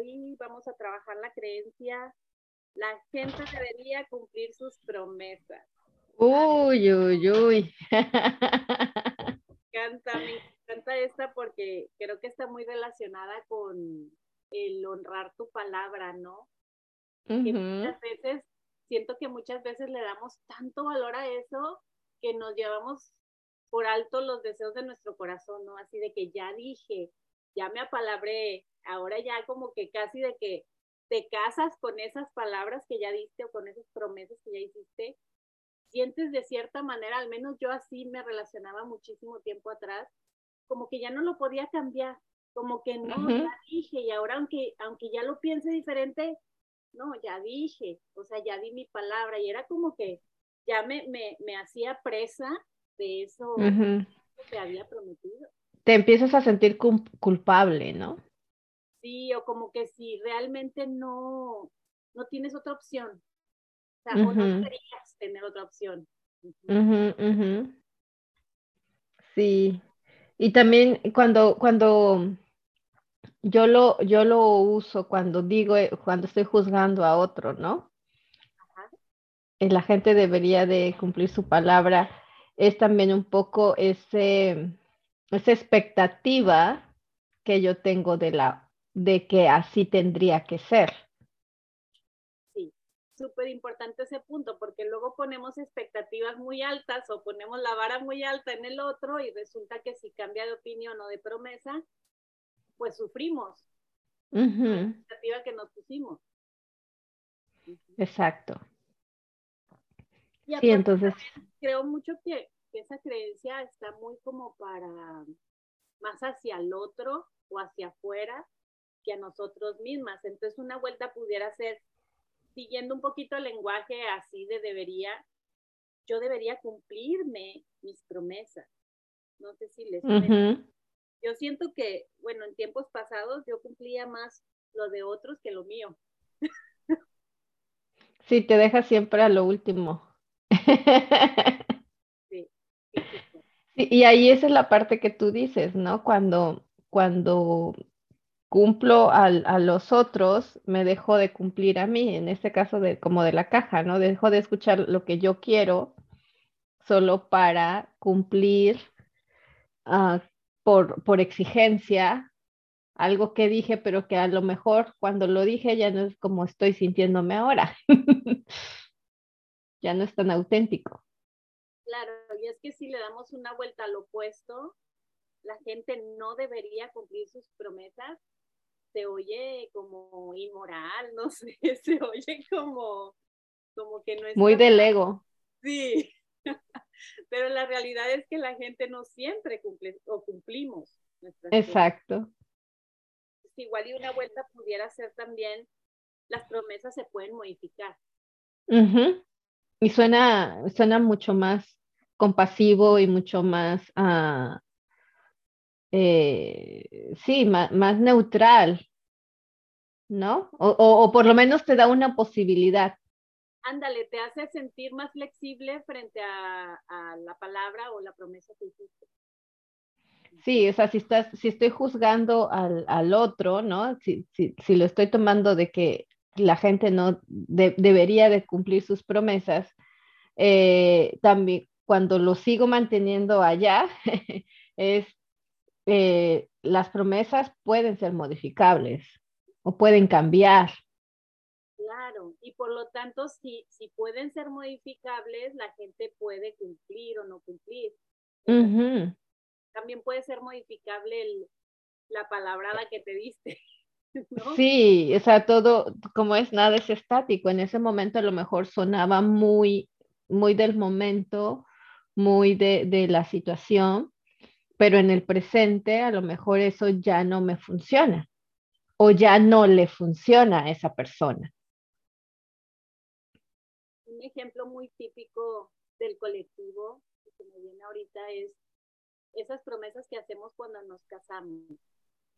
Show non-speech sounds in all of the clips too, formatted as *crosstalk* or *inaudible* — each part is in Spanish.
hoy vamos a trabajar la creencia, la gente debería cumplir sus promesas. Uy, uy, uy. Me encanta, me encanta esta porque creo que está muy relacionada con el honrar tu palabra, ¿no? Que muchas veces, siento que muchas veces le damos tanto valor a eso que nos llevamos por alto los deseos de nuestro corazón, ¿no? Así de que ya dije, ya me apalabré, ahora ya como que casi de que te casas con esas palabras que ya diste o con esas promesas que ya hiciste sientes de cierta manera, al menos yo así me relacionaba muchísimo tiempo atrás, como que ya no lo podía cambiar, como que no, ya dije, y ahora aunque, aunque ya lo piense diferente, no, ya dije, o sea, ya di mi palabra, y era como que ya me, me, me hacía presa de eso que había prometido. Te empiezas a sentir culpable, ¿no? Sí, o como que si realmente no, no tienes otra opción, o sea, no deberías tener otra opción. Sí. Y también cuando, cuando yo lo, yo lo uso cuando digo, eh, cuando estoy juzgando a otro, ¿no? Eh, la gente debería de cumplir su palabra. Es también un poco ese, esa expectativa que yo tengo de la de que así tendría que ser súper importante ese punto, porque luego ponemos expectativas muy altas o ponemos la vara muy alta en el otro y resulta que si cambia de opinión o de promesa, pues sufrimos la expectativa que nos pusimos. Exacto. Y sí, entonces. Creo mucho que, que esa creencia está muy como para más hacia el otro o hacia afuera que a nosotros mismas. Entonces una vuelta pudiera ser siguiendo un poquito el lenguaje así de debería, yo debería cumplirme mis promesas. No sé si les... Yo siento que, bueno, en tiempos pasados yo cumplía más lo de otros que lo mío. Sí, te deja siempre a lo último. Sí. y ahí esa es la parte que tú dices, ¿no? Cuando, cuando cumplo a los otros, me dejo de cumplir a mí, en este caso de, como de la caja, ¿no? Dejo de escuchar lo que yo quiero solo para cumplir ah, por, por exigencia algo que dije, pero que a lo mejor cuando lo dije ya no es como estoy sintiéndome ahora. *laughs* ya no es tan auténtico. Claro, y es que si le damos una vuelta al opuesto, la gente no debería cumplir sus promesas se oye como inmoral, *laughs* no sé, se oye como, como que no es... Muy del ego. Sí, *laughs* pero la realidad es que la gente no siempre cumple o cumplimos. Exacto. Igual y una vuelta pudiera ser también, las promesas se pueden modificar. Y suena, suena mucho más compasivo y mucho más uh, eh, sí, más, neutral, ¿no? O, por lo menos te da una posibilidad. Ándale, te hace sentir más flexible frente a, la palabra o la promesa que hiciste. Sí, o sea, si, estás, si estoy juzgando al, otro, ¿no? Si, si, lo estoy tomando de que la gente no debería de cumplir sus promesas, eh, también cuando lo sigo manteniendo allá, *laughs* es eh, las promesas pueden ser modificables o pueden cambiar. Claro, y por lo tanto, si, si pueden ser modificables, la gente puede cumplir o no cumplir. También puede ser modificable la palabrada que te diste. *laughs* Sí, o sea, todo, como es nada es estático, en ese momento a lo mejor sonaba muy, muy del momento, muy de, de la situación, pero en el presente a lo mejor eso ya no me funciona o ya no le funciona a esa persona. Un ejemplo muy típico del colectivo que me viene ahorita es esas promesas que hacemos cuando nos casamos.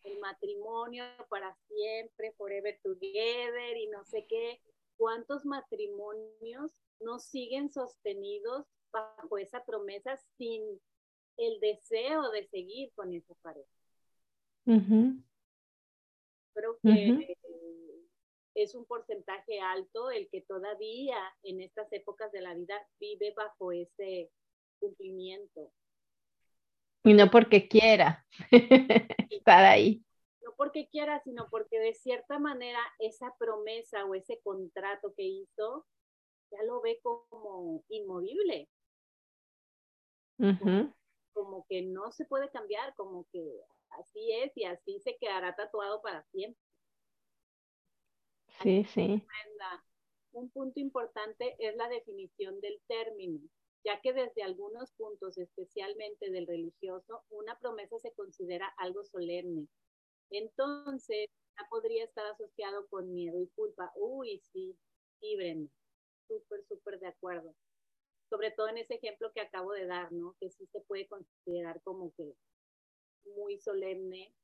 El matrimonio para siempre, forever together y no sé qué. ¿Cuántos matrimonios no siguen sostenidos bajo esa promesa sin el deseo de seguir con esa pareja. Creo que es un porcentaje alto el que todavía en estas épocas de la vida vive bajo ese cumplimiento. Y no porque quiera *laughs* estar ahí. No porque quiera, sino porque de cierta manera esa promesa o ese contrato que hizo ya lo ve como inmovible. Como que no se puede cambiar, como que así es y así se quedará tatuado para siempre. Sí, sí. Un punto importante es la definición del término, ya que desde algunos puntos, especialmente del religioso, una promesa se considera algo solemne. Entonces, ya podría estar asociado con miedo y culpa. Uy, sí, sí, súper, súper de acuerdo. Sobre todo en ese ejemplo que acabo de dar, ¿no? Que sí se puede considerar como que muy solemne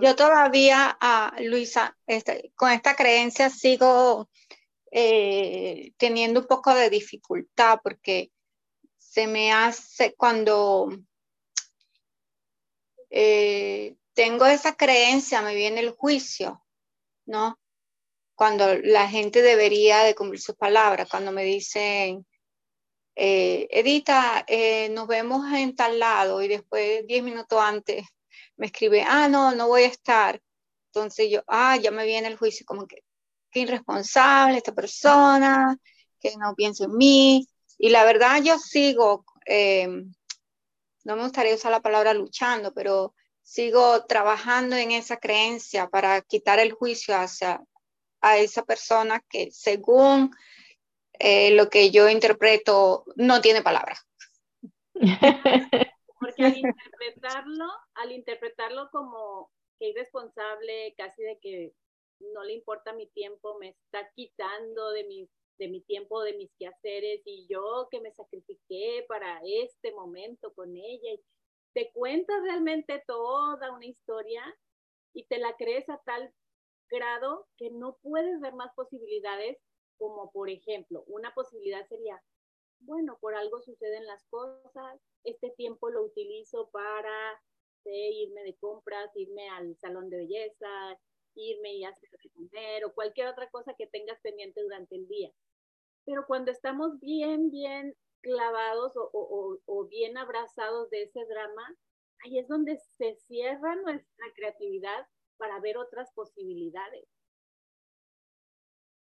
yo todavía, ah, Luisa, este, con esta creencia sigo eh, teniendo un poco de dificultad porque se me hace cuando eh, tengo esa creencia, me viene el juicio, ¿no? Cuando la gente debería de cumplir sus palabras, cuando me dicen, eh, Edita, nos vemos en tal lado y después, diez minutos antes, me escribe, ah, no, no voy a estar. Entonces yo, ah, ya me viene el juicio, como que, qué irresponsable esta persona, que no piensa en mí. Y la verdad yo sigo, eh, no me gustaría usar la palabra luchando, pero sigo trabajando en esa creencia para quitar el juicio hacia a esa persona que según eh, lo que yo interpreto no tiene palabra. *laughs* Porque al interpretarlo, al interpretarlo como que irresponsable, casi de que no le importa mi tiempo, me está quitando de mi, de mi tiempo, de mis quehaceres, y yo que me sacrifiqué para este momento con ella, y te cuentas realmente toda una historia y te la crees a tal grado que no puedes ver más posibilidades, como por ejemplo, una posibilidad sería, bueno, por algo suceden las cosas, este tiempo lo utilizo para irme de compras, irme al salón de belleza, irme y hacer comer o cualquier otra cosa que tengas pendiente durante el día. Pero cuando estamos bien, bien clavados o bien abrazados de ese drama, ahí es donde se cierra nuestra creatividad para ver otras posibilidades.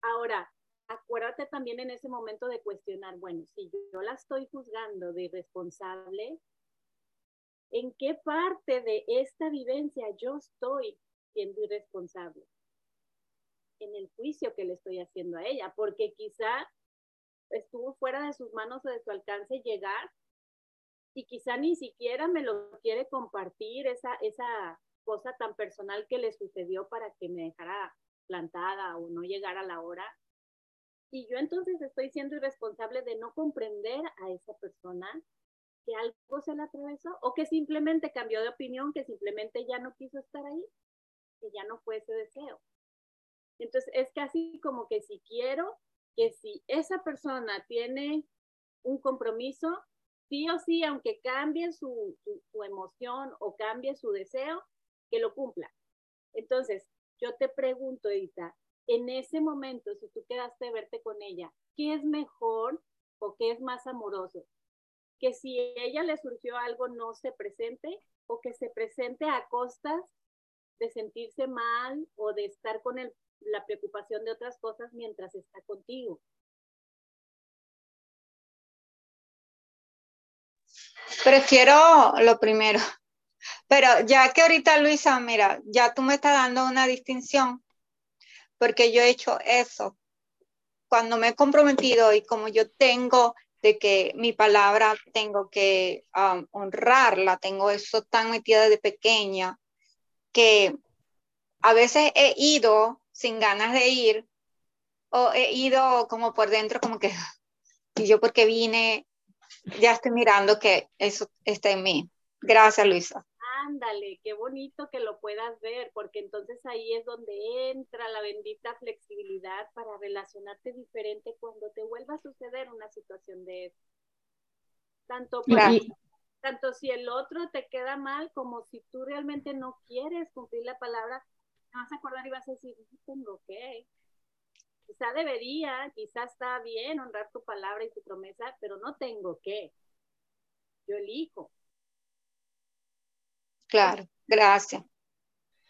Ahora, acuérdate también en ese momento de cuestionar, bueno, si yo la estoy juzgando de irresponsable, ¿en qué parte de esta vivencia yo estoy siendo irresponsable? En el juicio que le estoy haciendo a ella, porque quizá estuvo fuera de sus manos o de su alcance llegar y quizá ni siquiera me lo quiere compartir esa, esa cosa tan personal que le sucedió para que me dejara plantada o no llegara a la hora y yo entonces estoy siendo irresponsable de no comprender a esa persona que algo se le atravesó o que simplemente cambió de opinión, que simplemente ya no quiso estar ahí, que ya no fue ese deseo. Entonces es casi como que si quiero que si esa persona tiene un compromiso, sí o sí, aunque cambie su, su, emoción o cambie su deseo, lo cumpla. Entonces, yo te pregunto, Edita, en ese momento, si tú quedaste verte con ella, ¿qué es mejor o qué es más amoroso? Que si a ella le surgió algo no se presente o que se presente a costas de sentirse mal o de estar con la preocupación de otras cosas mientras está contigo. Prefiero lo primero. Pero ya que ahorita, Luisa, mira, ya tú me estás dando una distinción porque yo he hecho eso. Cuando me he comprometido y como yo tengo de que mi palabra tengo que um, honrarla, tengo eso tan metida desde pequeña, que a veces he ido sin ganas de ir o he ido como por dentro como que, *laughs* y yo porque vine, ya estoy mirando que eso está en mí. Gracias, Luisa. Ándale, qué bonito que lo puedas ver, porque entonces ahí es donde entra la bendita flexibilidad para relacionarte diferente cuando te vuelva a suceder una situación de eso. Tanto, tanto si el otro te queda mal como si tú realmente no quieres cumplir la palabra, vas a acordar y vas a decir, no tengo que. Quizá debería, quizá está bien honrar tu palabra y tu promesa, pero no tengo que. Yo elijo. Claro, gracias.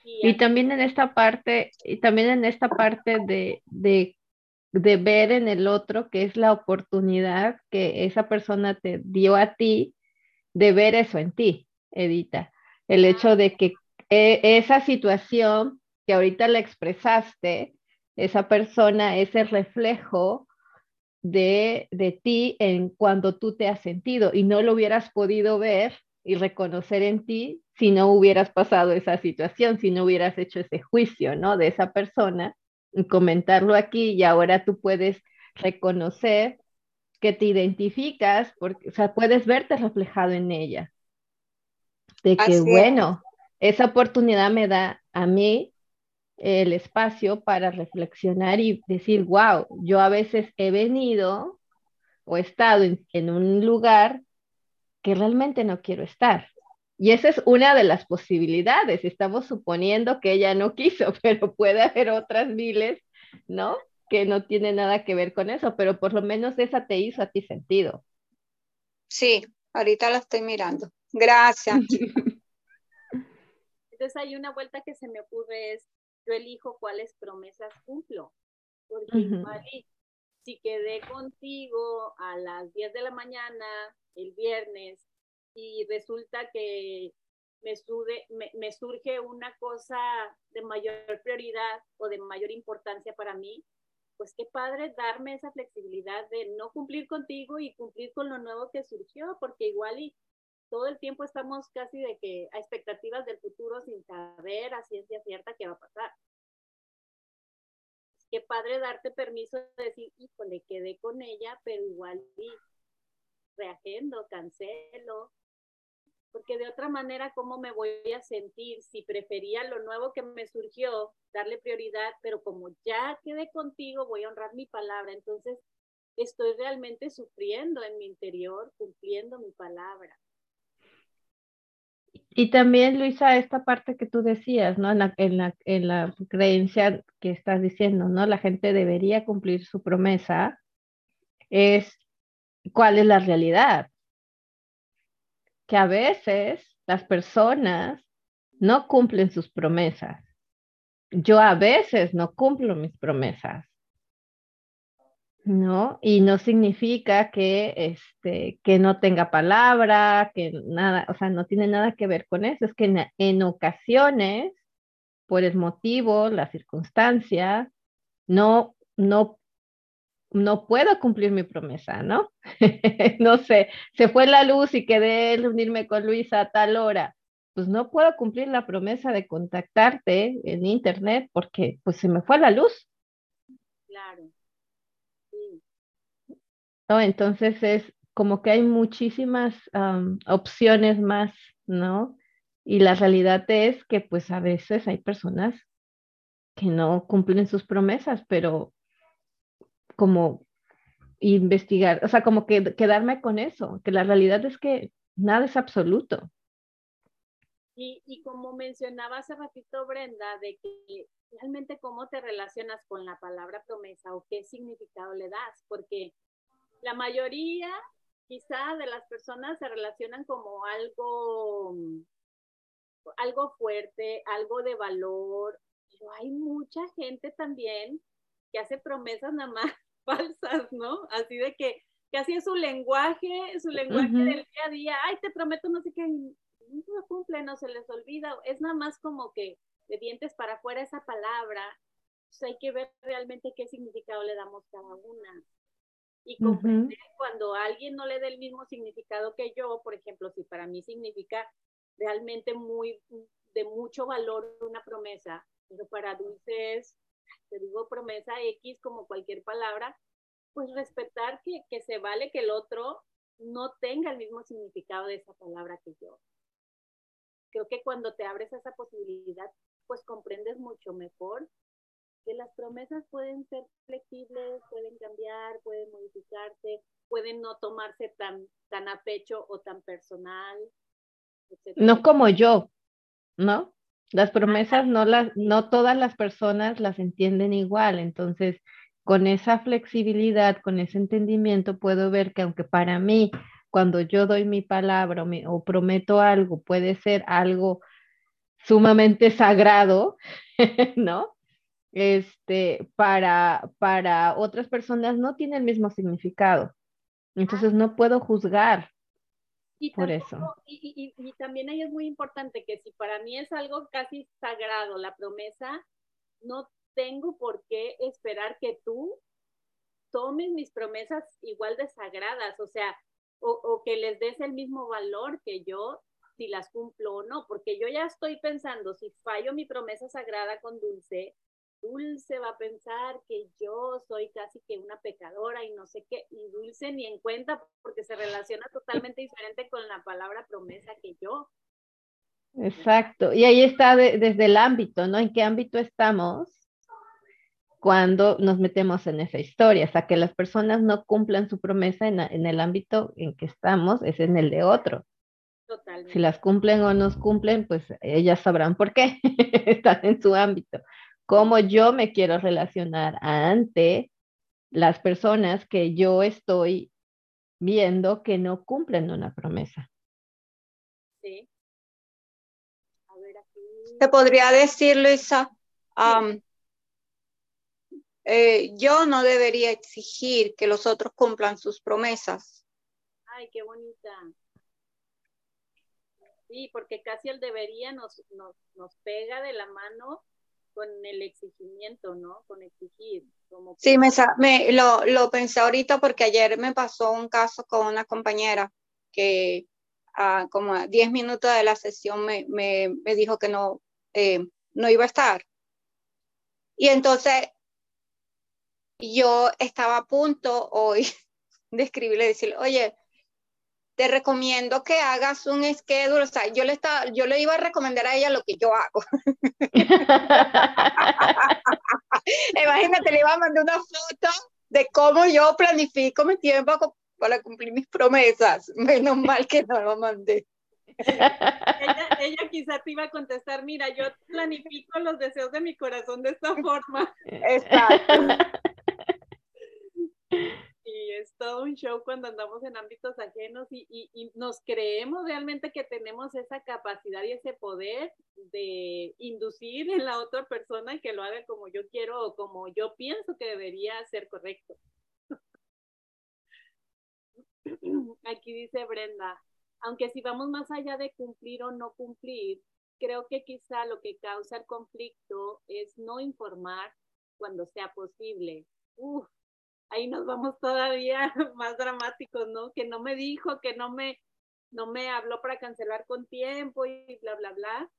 Y, también en esta parte, y también en esta parte de, de, de ver en el otro que es la oportunidad que esa persona te dio a ti de ver eso en ti, Edita. El hecho de que e, esa situación que ahorita la expresaste, esa persona es el reflejo de, de ti en cuando tú te has sentido y no lo hubieras podido ver y reconocer en ti si no hubieras pasado esa situación, si no hubieras hecho ese juicio, ¿no? De esa persona y comentarlo aquí y ahora tú puedes reconocer que te identificas, porque, o sea, puedes verte reflejado en ella. De que, bueno, esa oportunidad me da a mí el espacio para reflexionar y decir, wow, yo a veces he venido o he estado en, un lugar que realmente no quiero estar. Y esa es una de las posibilidades. Estamos suponiendo que ella no quiso, *laughs* pero puede haber otras miles, ¿no? Que no tiene nada que ver con eso, pero por lo menos esa te hizo a ti sentido. Sí, ahorita la estoy mirando. Gracias. *laughs* Entonces hay una vuelta que se me ocurre es, yo elijo cuáles promesas cumplo. Porque igual si quedé contigo a las 10 de la mañana el viernes y resulta que me, surge una cosa de mayor prioridad o de mayor importancia para mí, pues qué padre darme esa flexibilidad de no cumplir contigo y cumplir con lo nuevo que surgió, porque igual y todo el tiempo estamos casi de que a expectativas del futuro sin saber a ciencia cierta qué va a pasar. Qué padre darte permiso de decir, híjole, quedé con ella, pero igual sí, reagendo, cancelo, porque de otra manera, ¿cómo me voy a sentir si prefería lo nuevo que me surgió, darle prioridad, pero como ya quedé contigo, voy a honrar mi palabra, entonces estoy realmente sufriendo en mi interior, cumpliendo mi palabra. Y también, Luisa, esta parte que tú decías, ¿no? En la, en la, en la creencia que estás diciendo, ¿no? La gente debería cumplir su promesa, es cuál es la realidad. Que a veces las personas no cumplen sus promesas. Yo a veces no cumplo mis promesas. ¿no? Y no significa que, este, que no tenga palabra, que nada, o sea, no tiene nada que ver con eso, es que en, ocasiones, por el motivo, la circunstancia, no, no, no puedo cumplir mi promesa, ¿no? *laughs* no sé, se fue la luz y quedé reunirme con Luisa a tal hora. Pues no puedo cumplir la promesa de contactarte en internet porque pues se me fue la luz. Claro. ¿no? Entonces es como que hay muchísimas opciones más, ¿no? Y la realidad es que pues a veces hay personas que no cumplen sus promesas, pero como investigar, o sea, como que quedarme con eso, que la realidad es que nada es absoluto. Y, y como mencionaba hace ratito Brenda, de que realmente cómo te relacionas con la palabra promesa o qué significado le das, porque la mayoría quizá de las personas se relacionan como algo, algo fuerte, algo de valor, pero hay mucha gente también que hace promesas nada más falsas, ¿no? Así de que casi es su lenguaje, su lenguaje del día a día, ay, te prometo no sé qué, no se cumple, no se les olvida, es nada más como que de dientes para afuera esa palabra, pues hay que ver realmente qué significado le damos cada una. Y comprender cuando alguien no le dé el mismo significado que yo, por ejemplo, si para mí significa realmente muy de mucho valor una promesa, pero para dulces, te digo promesa X como cualquier palabra, pues respetar que, que se vale que el otro no tenga el mismo significado de esa palabra que yo. Creo que cuando te abres a esa posibilidad, pues comprendes mucho mejor que las promesas pueden ser flexibles, pueden cambiar, pueden modificarse, pueden no tomarse tan, tan a pecho o tan personal. No como yo, ¿no? Las promesas no las, no todas las personas las entienden igual, entonces con esa flexibilidad, con ese entendimiento, puedo ver que aunque para mí, cuando yo doy mi palabra o, prometo algo, puede ser algo sumamente sagrado, *laughs* ¿no? Este, para, para otras personas no tiene el mismo significado. Entonces no puedo juzgar y por eso. Y, y, también ahí es muy importante que si para mí es algo casi sagrado la promesa, no tengo por qué esperar que tú tomes mis promesas igual de sagradas, o sea, o, o, que les des el mismo valor que yo si las cumplo o no, porque yo ya estoy pensando, si fallo mi promesa sagrada con Dulce, Dulce va a pensar que yo soy casi que una pecadora y no sé qué, y Dulce ni en cuenta porque se relaciona totalmente diferente con la palabra promesa que yo. Exacto, y ahí está desde el ámbito, ¿no? ¿En qué ámbito estamos cuando nos metemos en esa historia? O sea, que las personas no cumplan su promesa en, en el ámbito en que estamos, es en el de otro. Totalmente. Si las cumplen o no cumplen, pues ellas sabrán por qué, *laughs* están en su ámbito cómo yo me quiero relacionar ante las personas que yo estoy viendo que no cumplen una promesa. Sí. A ver, aquí. Te podría decir, Luisa, eh, yo no debería exigir que los otros cumplan sus promesas. Ay, qué bonita. Sí, porque casi el debería nos, nos, nos pega de la mano con el exigimiento, ¿no? Con exigir. Como Sí, me, me lo, lo, pensé ahorita porque ayer me pasó un caso con una compañera que a como a 10 minutos de la sesión me, me, me dijo que no, eh, no iba a estar. Y entonces yo estaba a punto hoy *laughs* de escribirle y decirle, oye, te recomiendo que hagas un schedule, o sea, yo le, estaba, yo le iba a recomendar a ella lo que yo hago. *laughs* Imagínate, le iba a mandar una foto de cómo yo planifico mi tiempo para cumplir mis promesas. Menos mal que no lo mandé. ella, ella quizá te iba a contestar, mira, yo planifico los deseos de mi corazón de esta forma. Exacto. *laughs* y es todo un show cuando andamos en ámbitos ajenos y, y, nos creemos realmente que tenemos esa capacidad y ese poder de inducir en la otra persona que lo haga como yo quiero o como yo pienso que debería ser correcto. *clears throat* Aquí dice Brenda, aunque si vamos más allá de cumplir o no cumplir, creo que quizá lo que causa el conflicto es no informar cuando sea posible. Uf, ahí nos vamos todavía *laughs* más dramáticos, ¿no? Que no me dijo, que no me, no me habló para cancelar con tiempo y bla, bla, bla.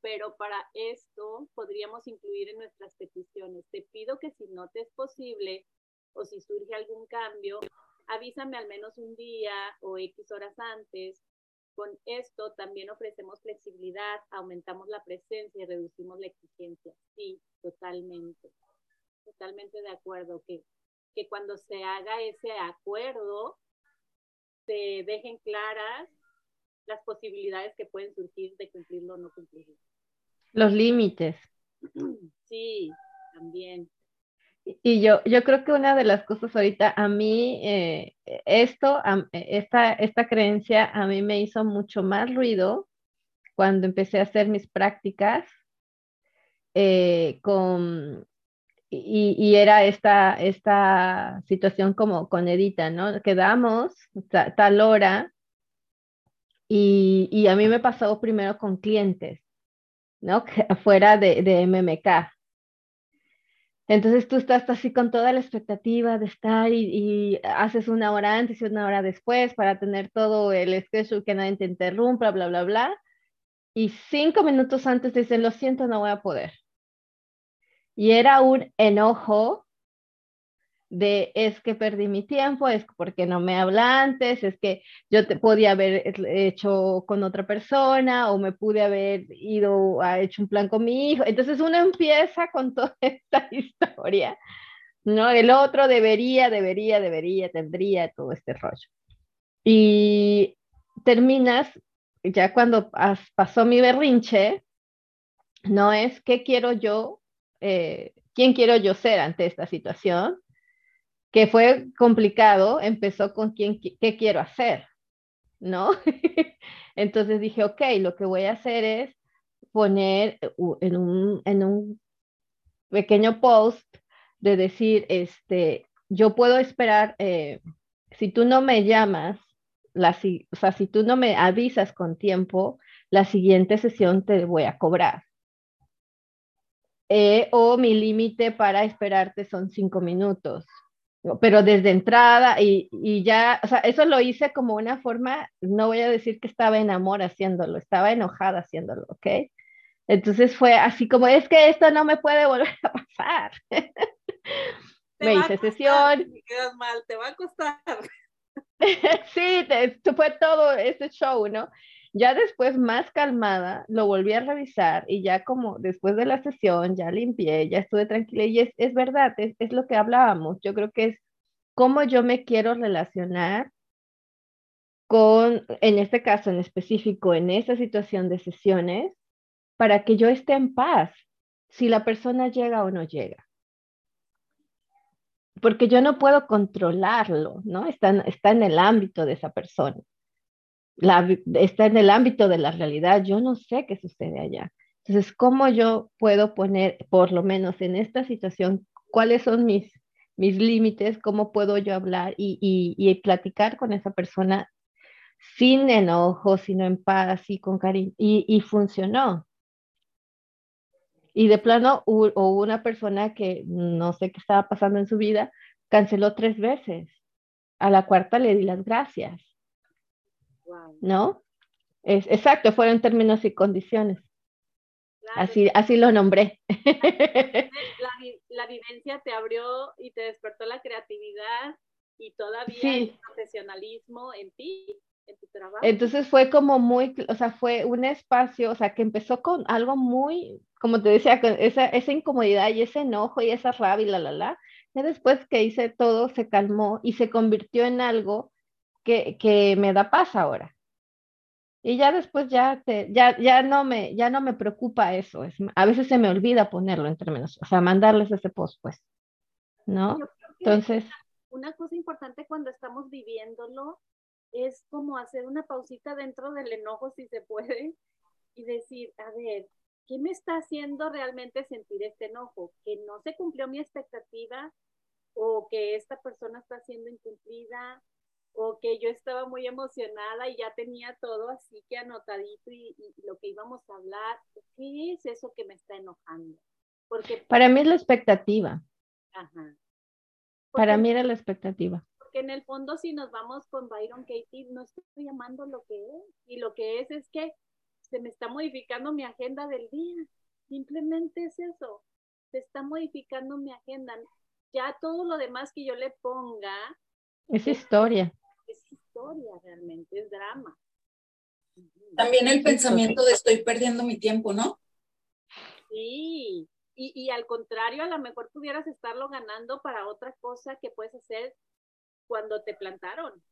Pero para esto podríamos incluir en nuestras peticiones. Te pido que si no te es posible o si surge algún cambio, avísame al menos un día o X horas antes. Con esto también ofrecemos flexibilidad, aumentamos la presencia y reducimos la exigencia. Sí, totalmente totalmente de acuerdo que, que cuando se haga ese acuerdo se dejen claras las posibilidades que pueden surgir de cumplirlo o no cumplirlo. Los límites. *clears throat* Sí, también. Y yo, yo creo que una de las cosas ahorita, a mí, eh, esto, esta, esta creencia a mí me hizo mucho más ruido cuando empecé a hacer mis prácticas eh, con, y, era esta, esta situación como con Edita, ¿no? Quedamos tal hora y, a mí me pasó primero con clientes, ¿no? Afuera de, de MMK. Entonces tú estás así con toda la expectativa de estar y, haces una hora antes y una hora después para tener todo el schedule que nadie te interrumpa, bla, bla, bla. Y cinco minutos antes dicen, lo siento, no voy a poder. Y era un enojo de es que perdí mi tiempo, es porque no me habla antes, es que yo te podía haber hecho con otra persona o me pude haber ido a hecho un plan con mi hijo. Entonces uno empieza con toda *laughs* esta historia, ¿no? El otro debería, debería, debería, tendría todo este rollo. Y terminas, ya cuando pasó mi berrinche, no es qué quiero yo, eh, quién quiero yo ser ante esta situación, que fue complicado, empezó con quién, qué quiero hacer, ¿no? *laughs* Entonces dije, ok, lo que voy a hacer es poner en un, en un pequeño post de decir, este, yo puedo esperar, eh, si tú no me llamas, la, o sea, si tú no me avisas con tiempo, la siguiente sesión te voy a cobrar. Eh, o mi límite para esperarte son cinco minutos. Pero desde entrada y, y, ya, o sea, eso lo hice como una forma, no voy a decir que estaba en amor haciéndolo, estaba enojada haciéndolo, ¿ok? Entonces fue así como, es que esto no me puede volver a pasar. me hice sesión. quedas mal, te va a costar. *laughs* sí, fue todo ese show, ¿no? Ya después, más calmada, lo volví a revisar y ya como después de la sesión, ya limpié, ya estuve tranquila y es, es verdad, es, es lo que hablábamos. Yo creo que es cómo yo me quiero relacionar con, en este caso en específico, en esa situación de sesiones, para que yo esté en paz si la persona llega o no llega. Porque yo no puedo controlarlo, ¿no? Está, está en el ámbito de esa persona. La, está en el ámbito de la realidad. Yo no sé qué sucede allá. Entonces, ¿cómo yo puedo poner, por lo menos en esta situación, cuáles son mis, mis límites? ¿Cómo puedo yo hablar y, y, y platicar con esa persona sin enojo, sino en paz y con cariño? Y, y funcionó. Y de plano, o una persona que no sé qué estaba pasando en su vida, canceló tres veces. A la cuarta le di las gracias. ¿No? Es, exacto, fueron términos y condiciones. Así, así lo nombré. *laughs* La, vivencia te abrió y te despertó la creatividad y todavía el profesionalismo en ti. Entonces fue como muy, o sea, fue un espacio, o sea, que empezó con algo muy, como te decía, esa, esa incomodidad y ese enojo y esa rabia y la, la, la. Y después que hice todo, se calmó y se convirtió en algo que, que me da paz ahora. Y ya después ya, te, ya, ya, no me, ya no me preocupa eso. Es, a veces se me olvida ponerlo en términos, o sea, mandarles ese post, pues. ¿No? Entonces. Una cosa importante cuando estamos viviéndolo es como hacer una pausita dentro del enojo, si se puede, y decir, a ver, ¿qué me está haciendo realmente sentir este enojo? ¿Que no se cumplió mi expectativa? ¿O que esta persona está siendo incumplida? ¿O que yo estaba muy emocionada y ya tenía todo así que anotadito y, lo que íbamos a hablar? ¿Qué es eso que me está enojando? Porque... Para mí es la expectativa. Ajá. Para mí era la expectativa en el fondo si nos vamos con Byron Katie, no estoy llamando lo que es, y lo que es es que se me está modificando mi agenda del día, simplemente es eso, se está modificando mi agenda, ya todo lo demás que yo le ponga. Es historia. Historia realmente, es drama. También el pensamiento de estoy perdiendo mi tiempo, ¿no? Sí, y, y, al contrario, a lo mejor pudieras estarlo ganando para otra cosa que puedes hacer cuando te plantaron.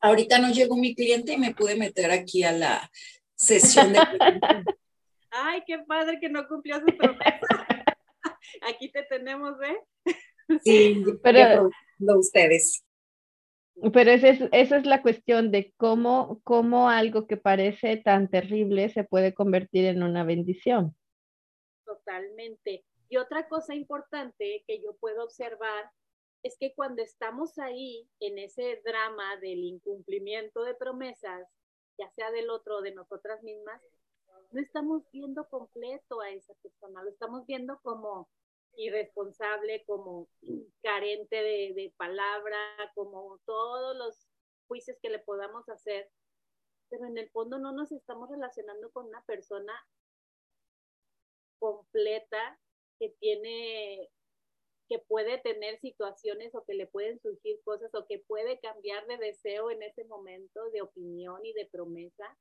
Ahorita no llegó mi cliente y me pude meter aquí a la sesión de... *laughs* Ay, qué padre que no cumplió su promesa. *laughs* Aquí te tenemos, ¿eh? Sí, pero ustedes. Pero esa es, esa es la cuestión de cómo, cómo algo que parece tan terrible se puede convertir en una bendición. Totalmente. Y otra cosa importante que yo puedo observar es que cuando estamos ahí en ese drama del incumplimiento de promesas, ya sea del otro o de nosotras mismas, no estamos viendo completo a esa persona, lo estamos viendo como irresponsable, como carente de, de palabra, como todos los juicios que le podamos hacer, pero en el fondo no nos estamos relacionando con una persona completa que tiene que puede tener situaciones o que le pueden surgir cosas o que puede cambiar de deseo en ese momento, de opinión y de promesa.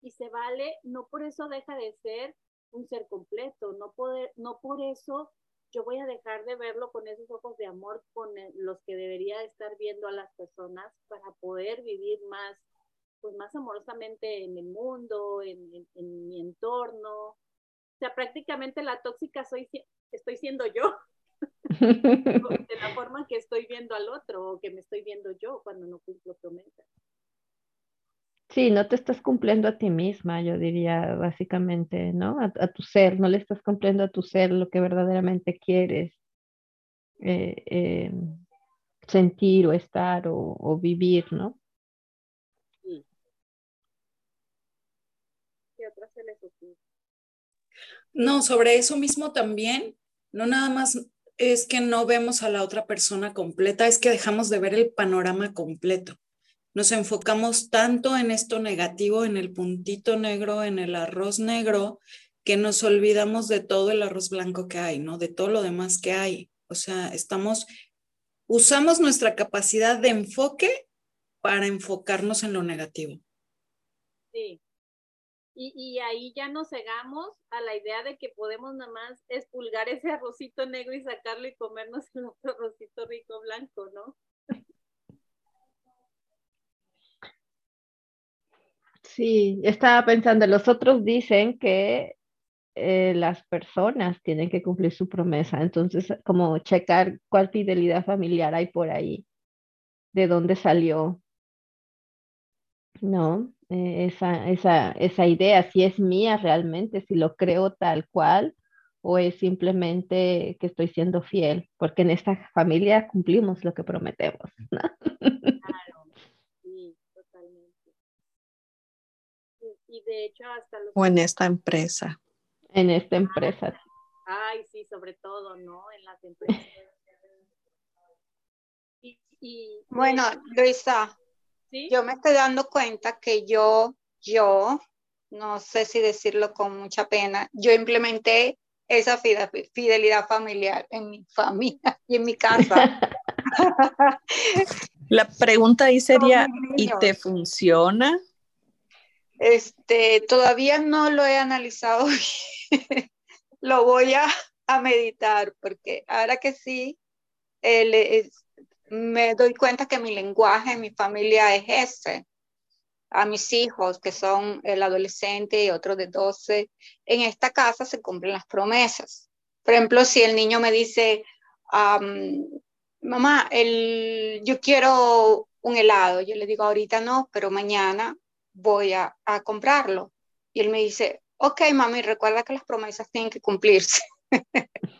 Y se vale, no por eso deja de ser un ser completo, no, poder, no por eso yo voy a dejar de verlo con esos ojos de amor con los que debería estar viendo a las personas para poder vivir más, pues más amorosamente en el mundo, en, en mi entorno, sea, prácticamente la tóxica soy, estoy siendo yo. *laughs* de la forma que estoy viendo al otro o que me estoy viendo yo cuando no cumplo promesas. Sí, no te estás cumpliendo a ti misma, yo diría básicamente, ¿no? A, tu ser, no le estás cumpliendo a tu ser lo que verdaderamente quieres eh, eh, sentir o estar o, vivir, ¿no? Sí. ¿Qué otra se les ocurre? No, sobre eso mismo también, no nada más es que no vemos a la otra persona completa, es que dejamos de ver el panorama completo. Nos enfocamos tanto en esto negativo, en el puntito negro, en el arroz negro, que nos olvidamos de todo el arroz blanco que hay, ¿no? De todo lo demás que hay. O sea, estamos, usamos nuestra capacidad de enfoque para enfocarnos en lo negativo. Sí, y, ahí ya nos cegamos a la idea de que podemos nada más expulgar ese arrocito negro y sacarlo y comernos el otro arrocito rico blanco, ¿no? Sí, estaba pensando, los otros dicen que eh, las personas tienen que cumplir su promesa, entonces como checar cuál fidelidad familiar hay por ahí, de dónde salió, ¿no? Eh, esa, esa, esa idea, si es mía realmente, si lo creo tal cual o es simplemente que estoy siendo fiel, porque en esta familia cumplimos lo que prometemos. Claro, *laughs* sí, totalmente. Y de hecho hasta los... O en esta empresa. En esta empresa. Ay, sí, sobre todo, ¿no? En las empresas. Y, bueno, Luisa, yo me estoy dando cuenta que yo, yo, no sé si decirlo con mucha pena, yo implementé esa fidelidad familiar en mi familia *laughs* y en mi casa. La pregunta ahí sería, ¿y te funciona? Este, todavía no lo he analizado. *laughs* lo voy a, meditar porque ahora que sí, me doy cuenta que mi lenguaje en mi familia es ese. A mis hijos, que son el adolescente y otro de 12, en esta casa se cumplen las promesas. Por ejemplo, si el niño me dice, mamá, el, yo quiero un helado, yo le digo ahorita no, pero mañana voy a, a comprarlo. Y él me dice, ok, mami, recuerda que las promesas tienen que cumplirse. *laughs*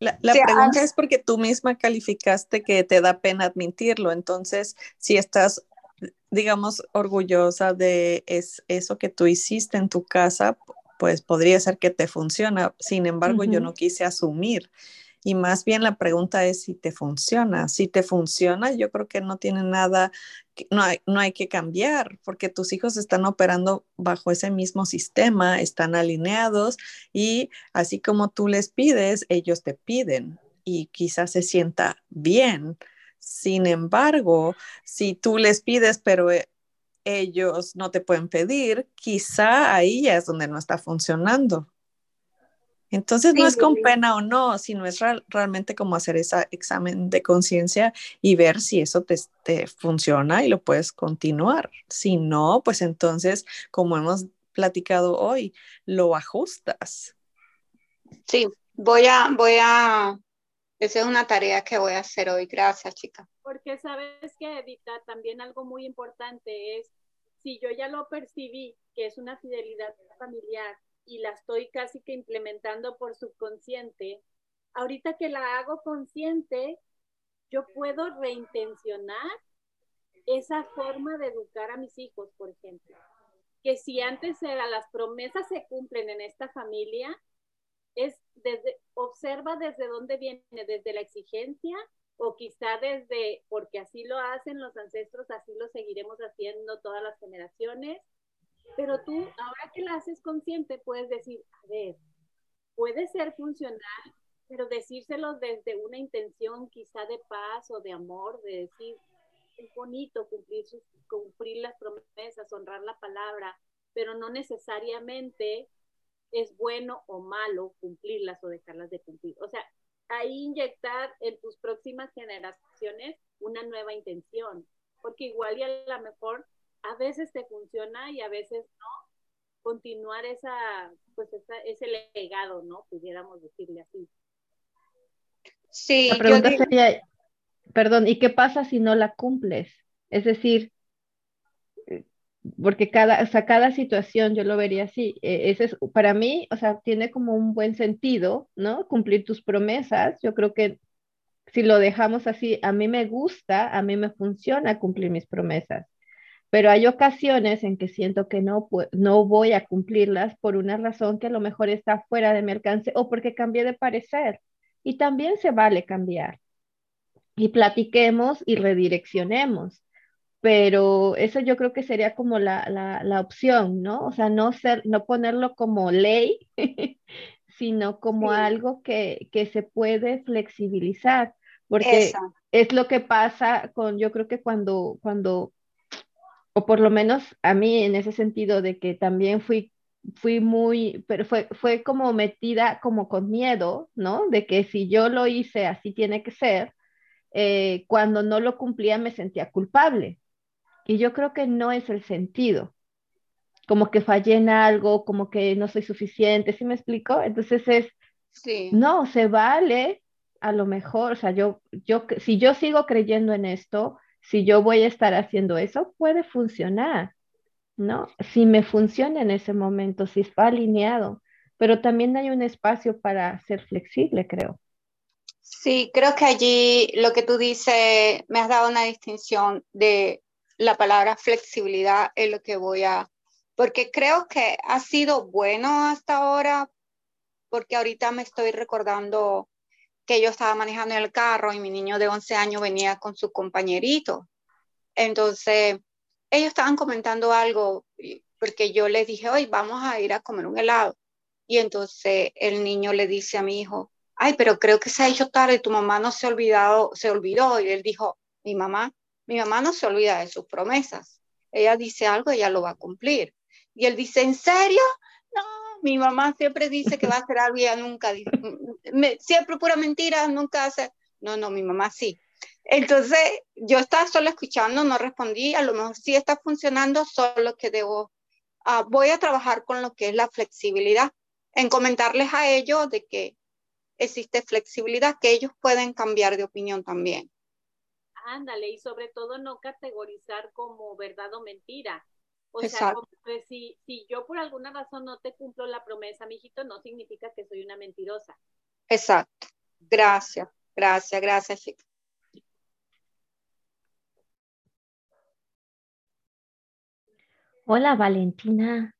La, pregunta es porque tú misma calificaste que te da pena admitirlo, entonces si estás, digamos, orgullosa de es, eso que tú hiciste en tu casa, pues podría ser que te funciona. Sin embargo, yo no quise asumir y más bien la pregunta es si te funciona. Si te funciona, yo creo que no tiene nada, no hay, no hay que cambiar, porque tus hijos están operando bajo ese mismo sistema, están alineados y así como tú les pides, ellos te piden y quizás se sienta bien. Sin embargo, si tú les pides, pero eh, ellos no te pueden pedir, quizá ahí ya es donde no está funcionando. Entonces no es con pena o no, sino es realmente como hacer ese examen de conciencia y ver si eso te, te, funciona y lo puedes continuar. Si no, pues entonces, como hemos platicado hoy, lo ajustas. Sí, voy a, voy a, esa es una tarea que voy a hacer hoy. Gracias, chica. Porque sabes que, Edita, también algo muy importante es, si yo ya lo percibí, que es una fidelidad familiar, y la estoy casi que implementando por subconsciente, ahorita que la hago consciente, yo puedo reintencionar esa forma de educar a mis hijos, por ejemplo. Que si antes era las promesas se cumplen en esta familia, es desde, observa desde dónde viene, desde la exigencia o quizá desde, porque así lo hacen los ancestros, así lo seguiremos haciendo todas las generaciones, pero tú, ahora que la haces consciente, puedes decir, a ver, puede ser funcional, pero decírselo desde una intención quizá de paz o de amor, de decir, es bonito cumplir, cumplir las promesas, honrar la palabra, pero no necesariamente es bueno o malo cumplirlas o dejarlas de cumplir. O sea, ahí inyectar en tus próximas generaciones una nueva intención, porque igual y a lo mejor a veces te funciona y a veces no, continuar esa, pues ese legado, ¿no? Pudiéramos decirle así. Sí, la pregunta sería, perdón, ¿y qué pasa si no la cumples? Es decir, porque cada, o sea, cada situación yo lo vería así. E, ese es, para mí, o sea, tiene como un buen sentido, ¿no? Cumplir tus promesas. Yo creo que si lo dejamos así, a mí me gusta, a mí me funciona cumplir mis promesas. Pero hay ocasiones en que siento que no, no voy a cumplirlas por una razón que a lo mejor está fuera de mi alcance o porque cambié de parecer. Y también se vale cambiar. Y platiquemos y redireccionemos pero eso yo creo que sería como la, la, opción, ¿no? O sea, no, ser, no ponerlo como ley, *laughs* sino como algo que, que, se puede flexibilizar, porque es lo que pasa con, yo creo que cuando, cuando, o por lo menos a mí en ese sentido de que también fui fui muy, pero fue, fue como metida como con miedo, ¿no? De que si yo lo hice así tiene que ser, eh, cuando no lo cumplía me sentía culpable, y yo creo que no es el sentido, como que fallé en algo, como que no soy suficiente, ¿sí me explico? Entonces es, sí. no, se vale a lo mejor, o sea, yo, yo, si yo sigo creyendo en esto, si yo voy a estar haciendo eso, puede funcionar, ¿no? Si me funciona en ese momento, si está alineado, pero también hay un espacio para ser flexible, creo. Sí, creo que allí lo que tú dices, me has dado una distinción de la palabra flexibilidad es lo que voy a, porque creo que ha sido bueno hasta ahora, porque ahorita me estoy recordando que yo estaba manejando el carro y mi niño de 11 años venía con su compañerito. Entonces, ellos estaban comentando algo, porque yo les dije, hoy vamos a ir a comer un helado. Y entonces el niño le dice a mi hijo, ay, pero creo que se ha hecho tarde, tu mamá no se ha olvidado, se olvidó. Y él dijo, mi mamá mi mamá no se olvida de sus promesas. Ella dice algo, ella lo va a cumplir. Y él dice, ¿en serio? No, mi mamá siempre dice que va a hacer algo y nunca dice, siempre pura mentira, nunca hace. No, no, mi mamá sí. Entonces, yo estaba solo escuchando, no respondí, a lo mejor sí está funcionando, solo que debo, ah, voy a trabajar con lo que es la flexibilidad, en comentarles a ellos de que existe flexibilidad, que ellos pueden cambiar de opinión también. Ándale, y sobre todo no categorizar como verdad o mentira. O sea, como que si, si yo por alguna razón no te cumplo la promesa, mijito, no significa que soy una mentirosa. Exacto. Gracias, gracias, gracias, chica. Hola, Valentina.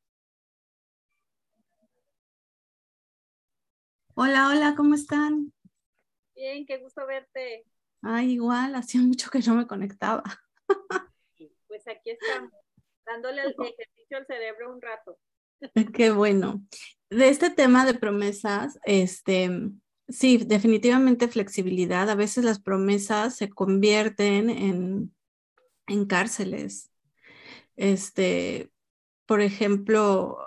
Hola, hola, ¿cómo están? Bien, qué gusto verte. Ay, igual, hacía mucho que no me conectaba. Pues aquí estamos, dándole el ejercicio al cerebro un rato. *laughs* Qué bueno. De este tema de promesas, este, sí, definitivamente flexibilidad. A veces las promesas se convierten en, en cárceles. Este, por ejemplo,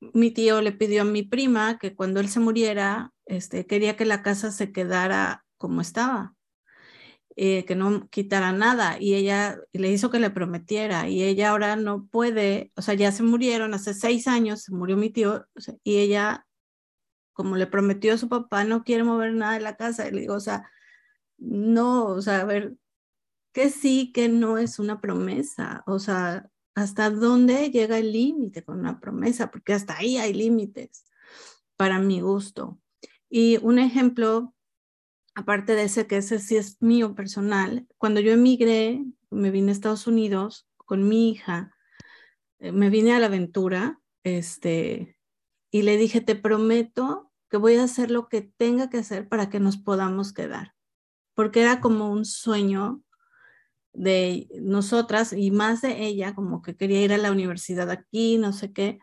mi tío le pidió a mi prima que cuando él se muriera, este, quería que la casa se quedara como estaba, eh, que no quitara nada. Y ella le hizo que le prometiera. Y ella ahora no puede, o sea, ya se murieron hace seis años, se murió mi tío, y ella, como le prometió a su papá, no quiere mover nada de la casa. Y le digo, o sea, no, o sea, a ver, que sí, que no es una promesa. O sea, ¿hasta dónde llega el límite con una promesa? Porque hasta ahí hay límites, para mi gusto. Y un ejemplo, aparte de ese, que ese sí es mío personal, cuando yo emigré, me vine a Estados Unidos con mi hija, eh, me vine a la aventura, este, y le dije, te prometo que voy a hacer lo que tenga que hacer para que nos podamos quedar, porque era como un sueño de nosotras y más de ella, como que quería ir a la universidad aquí, no sé qué.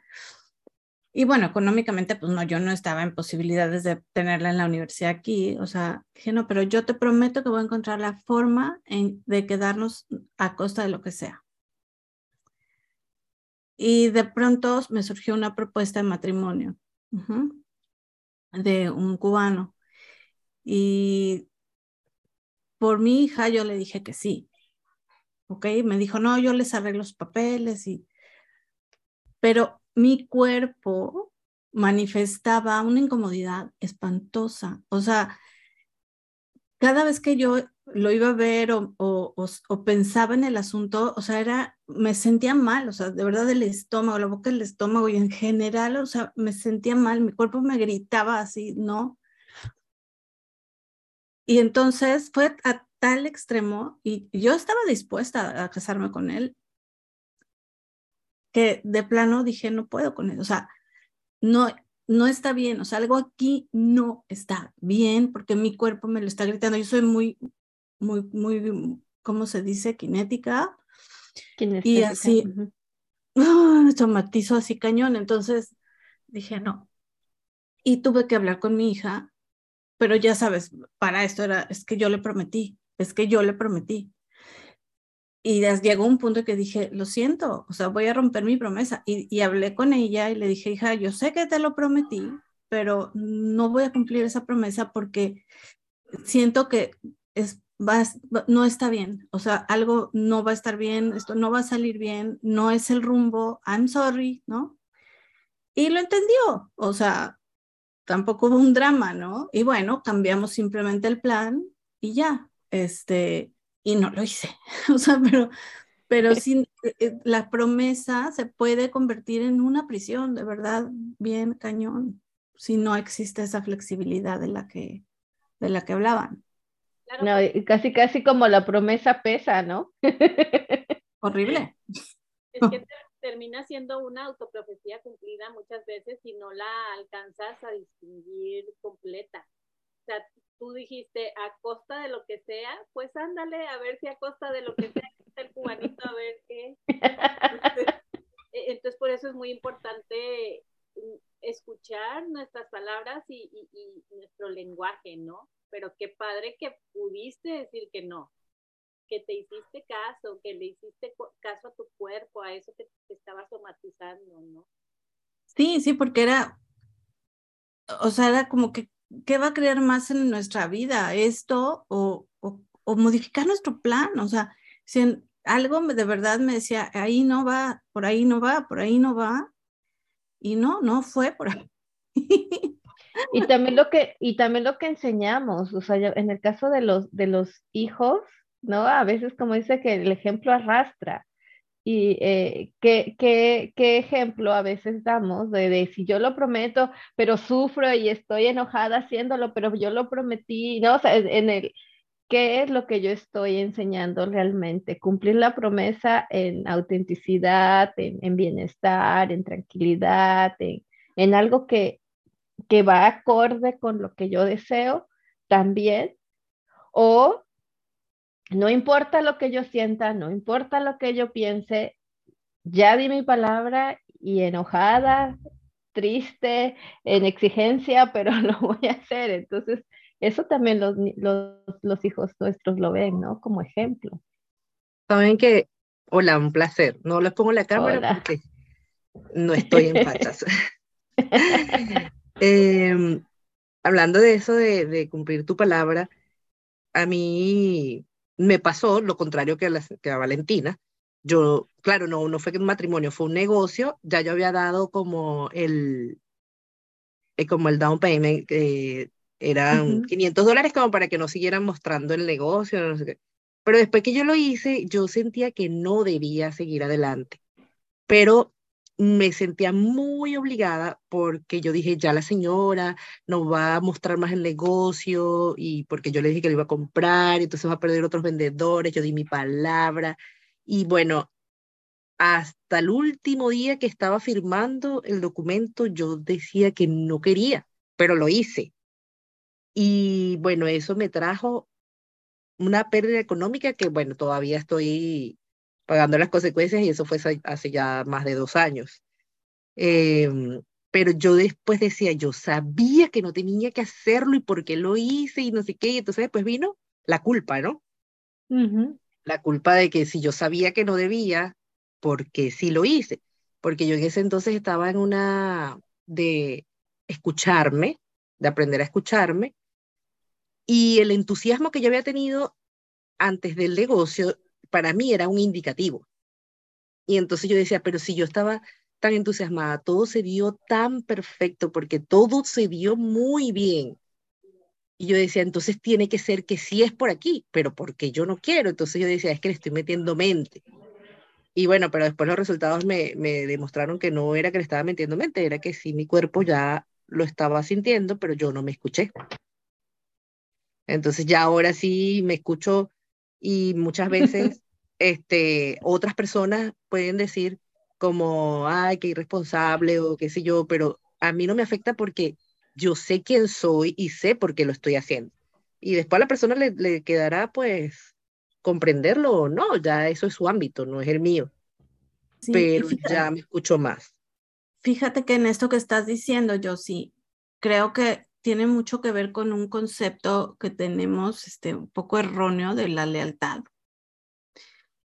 Y bueno, económicamente, pues no, yo no estaba en posibilidades de tenerla en la universidad aquí. O sea, dije, no, pero yo te prometo que voy a encontrar la forma de quedarnos a costa de lo que sea. Y de pronto me surgió una propuesta de matrimonio de un cubano. Y por mi hija yo le dije que sí. ¿Ok? Me dijo, no, yo les arreglo los papeles y pero mi cuerpo manifestaba una incomodidad espantosa. O sea, cada vez que yo lo iba a ver o, o, pensaba en el asunto, o sea, era, me sentía mal, o sea, de verdad el estómago, la boca del estómago y en general, o sea, me sentía mal, mi cuerpo me gritaba así, ¿no? Y entonces fue a tal extremo y yo estaba dispuesta a casarme con él, que de plano dije, no puedo con él, o sea, no, no está bien, o sea, algo aquí no está bien porque mi cuerpo me lo está gritando. Yo soy muy, muy, muy, ¿cómo se dice? Kinética. Y así, uh, *laughs* somatizo así cañón. Entonces dije, no. Y tuve que hablar con mi hija, pero ya sabes, para esto era, es que yo le prometí, es que yo le prometí. Y llegó un punto que dije, lo siento, o sea, voy a romper mi promesa. Y, y, hablé con ella y le dije, hija, yo sé que te lo prometí, pero no voy a cumplir esa promesa porque siento que es, va, no está bien. O sea, algo no va a estar bien, esto no va a salir bien, no es el rumbo, I'm sorry, ¿no? Y lo entendió, o sea, tampoco hubo un drama, ¿no? Y bueno, cambiamos simplemente el plan y ya, este, y no lo hice. *laughs* o sea, pero, pero sin, eh, eh, la promesa se puede convertir en una prisión, de verdad, bien cañón, si no existe esa flexibilidad de la que, de la que hablaban. No, casi, casi como la promesa pesa, ¿no? *laughs* Horrible. Es que *laughs* termina siendo una autoprofecía cumplida muchas veces y no la alcanzas a distinguir completa. O sea, tú dijiste a costa de lo que sea, pues ándale a ver si a costa de lo que sea está el cubanito a ver qué. *laughs* E, entonces, por eso es muy importante mm, escuchar nuestras palabras y, nuestro lenguaje, ¿no? Pero qué padre que pudiste decir que no, que te hiciste caso, que le hiciste caso a tu cuerpo, a eso que te estaba somatizando, ¿no? Sí, sí, porque era, o sea, era como que ¿qué va a crear más en nuestra vida? ¿Esto o, modificar nuestro plan? O sea, si algo de verdad me decía, ahí no va, por ahí no va, por ahí no va, y no, no fue por ahí. *laughs* y también lo que, y también lo que enseñamos, o sea, en el caso de los, de los hijos, ¿no? A veces como dice que el ejemplo arrastra. Y eh, ¿qué, qué, qué, ejemplo a veces damos de, de, si yo lo prometo, pero sufro y estoy enojada haciéndolo, pero yo lo prometí, ¿no? O sea, en el, ¿qué es lo que yo estoy enseñando realmente? Cumplir la promesa en autenticidad, en, en bienestar, en tranquilidad, en, en algo que, que va acorde con lo que yo deseo también, o no importa lo que yo sienta, no importa lo que yo piense, ya di mi palabra y enojada, triste, en exigencia, *laughs* pero lo voy a hacer. Entonces, eso también los, los, hijos nuestros lo ven, ¿no? Como ejemplo. Saben que, hola, un placer. No les pongo la cámara porque no estoy en patas. *laughs* Em, hablando de eso de, de cumplir tu palabra, a mí me pasó lo contrario que a, que a Valentina. Yo, claro, no, no fue un matrimonio, fue un negocio. Ya yo había dado como el, eh, como el down payment, que eran 500 dólares como para que no siguieran mostrando el negocio, no sé qué. Pero después que yo lo hice, yo sentía que no debía seguir adelante. Pero me sentía muy obligada porque yo dije, ya la señora no va a mostrar más el negocio y porque yo le dije que lo iba a comprar, entonces va a perder otros vendedores, yo di mi palabra. Y bueno, hasta el último día que estaba firmando el documento, yo decía que no quería, pero lo hice. Y bueno, eso me trajo una pérdida económica que, bueno, todavía estoy pagando las consecuencias y eso fue hace ya más de dos años. Em, pero yo después decía, yo sabía que no tenía que hacerlo y por qué lo hice y no sé qué, y entonces después vino la culpa, ¿no? La culpa de que si yo sabía que no debía, porque sí lo hice, porque yo en ese entonces estaba en una de escucharme, de aprender a escucharme, y el entusiasmo que yo había tenido antes del negocio para mí era un indicativo. Y entonces yo decía, pero si yo estaba tan entusiasmada, todo se dio tan perfecto porque todo se dio muy bien. Y yo decía, entonces tiene que ser que sí es por aquí, pero porque yo no quiero. Entonces yo decía, es que le estoy metiendo mente. Y bueno, pero después los resultados me, me demostraron que no era que le estaba metiendo mente, era que sí mi cuerpo ya lo estaba sintiendo, pero yo no me escuché. Entonces ya ahora sí me escucho y muchas veces *laughs* este, otras personas pueden decir como, ay, qué irresponsable o qué sé yo, pero a mí no me afecta porque yo sé quién soy y sé por qué lo estoy haciendo. Y después a la persona le, le quedará pues comprenderlo o no, ya eso es su ámbito, no es el mío. pero ya me escucho más. Fíjate que en esto que estás diciendo, yo sí creo que tiene mucho que ver con un concepto que tenemos este, un poco erróneo de la lealtad.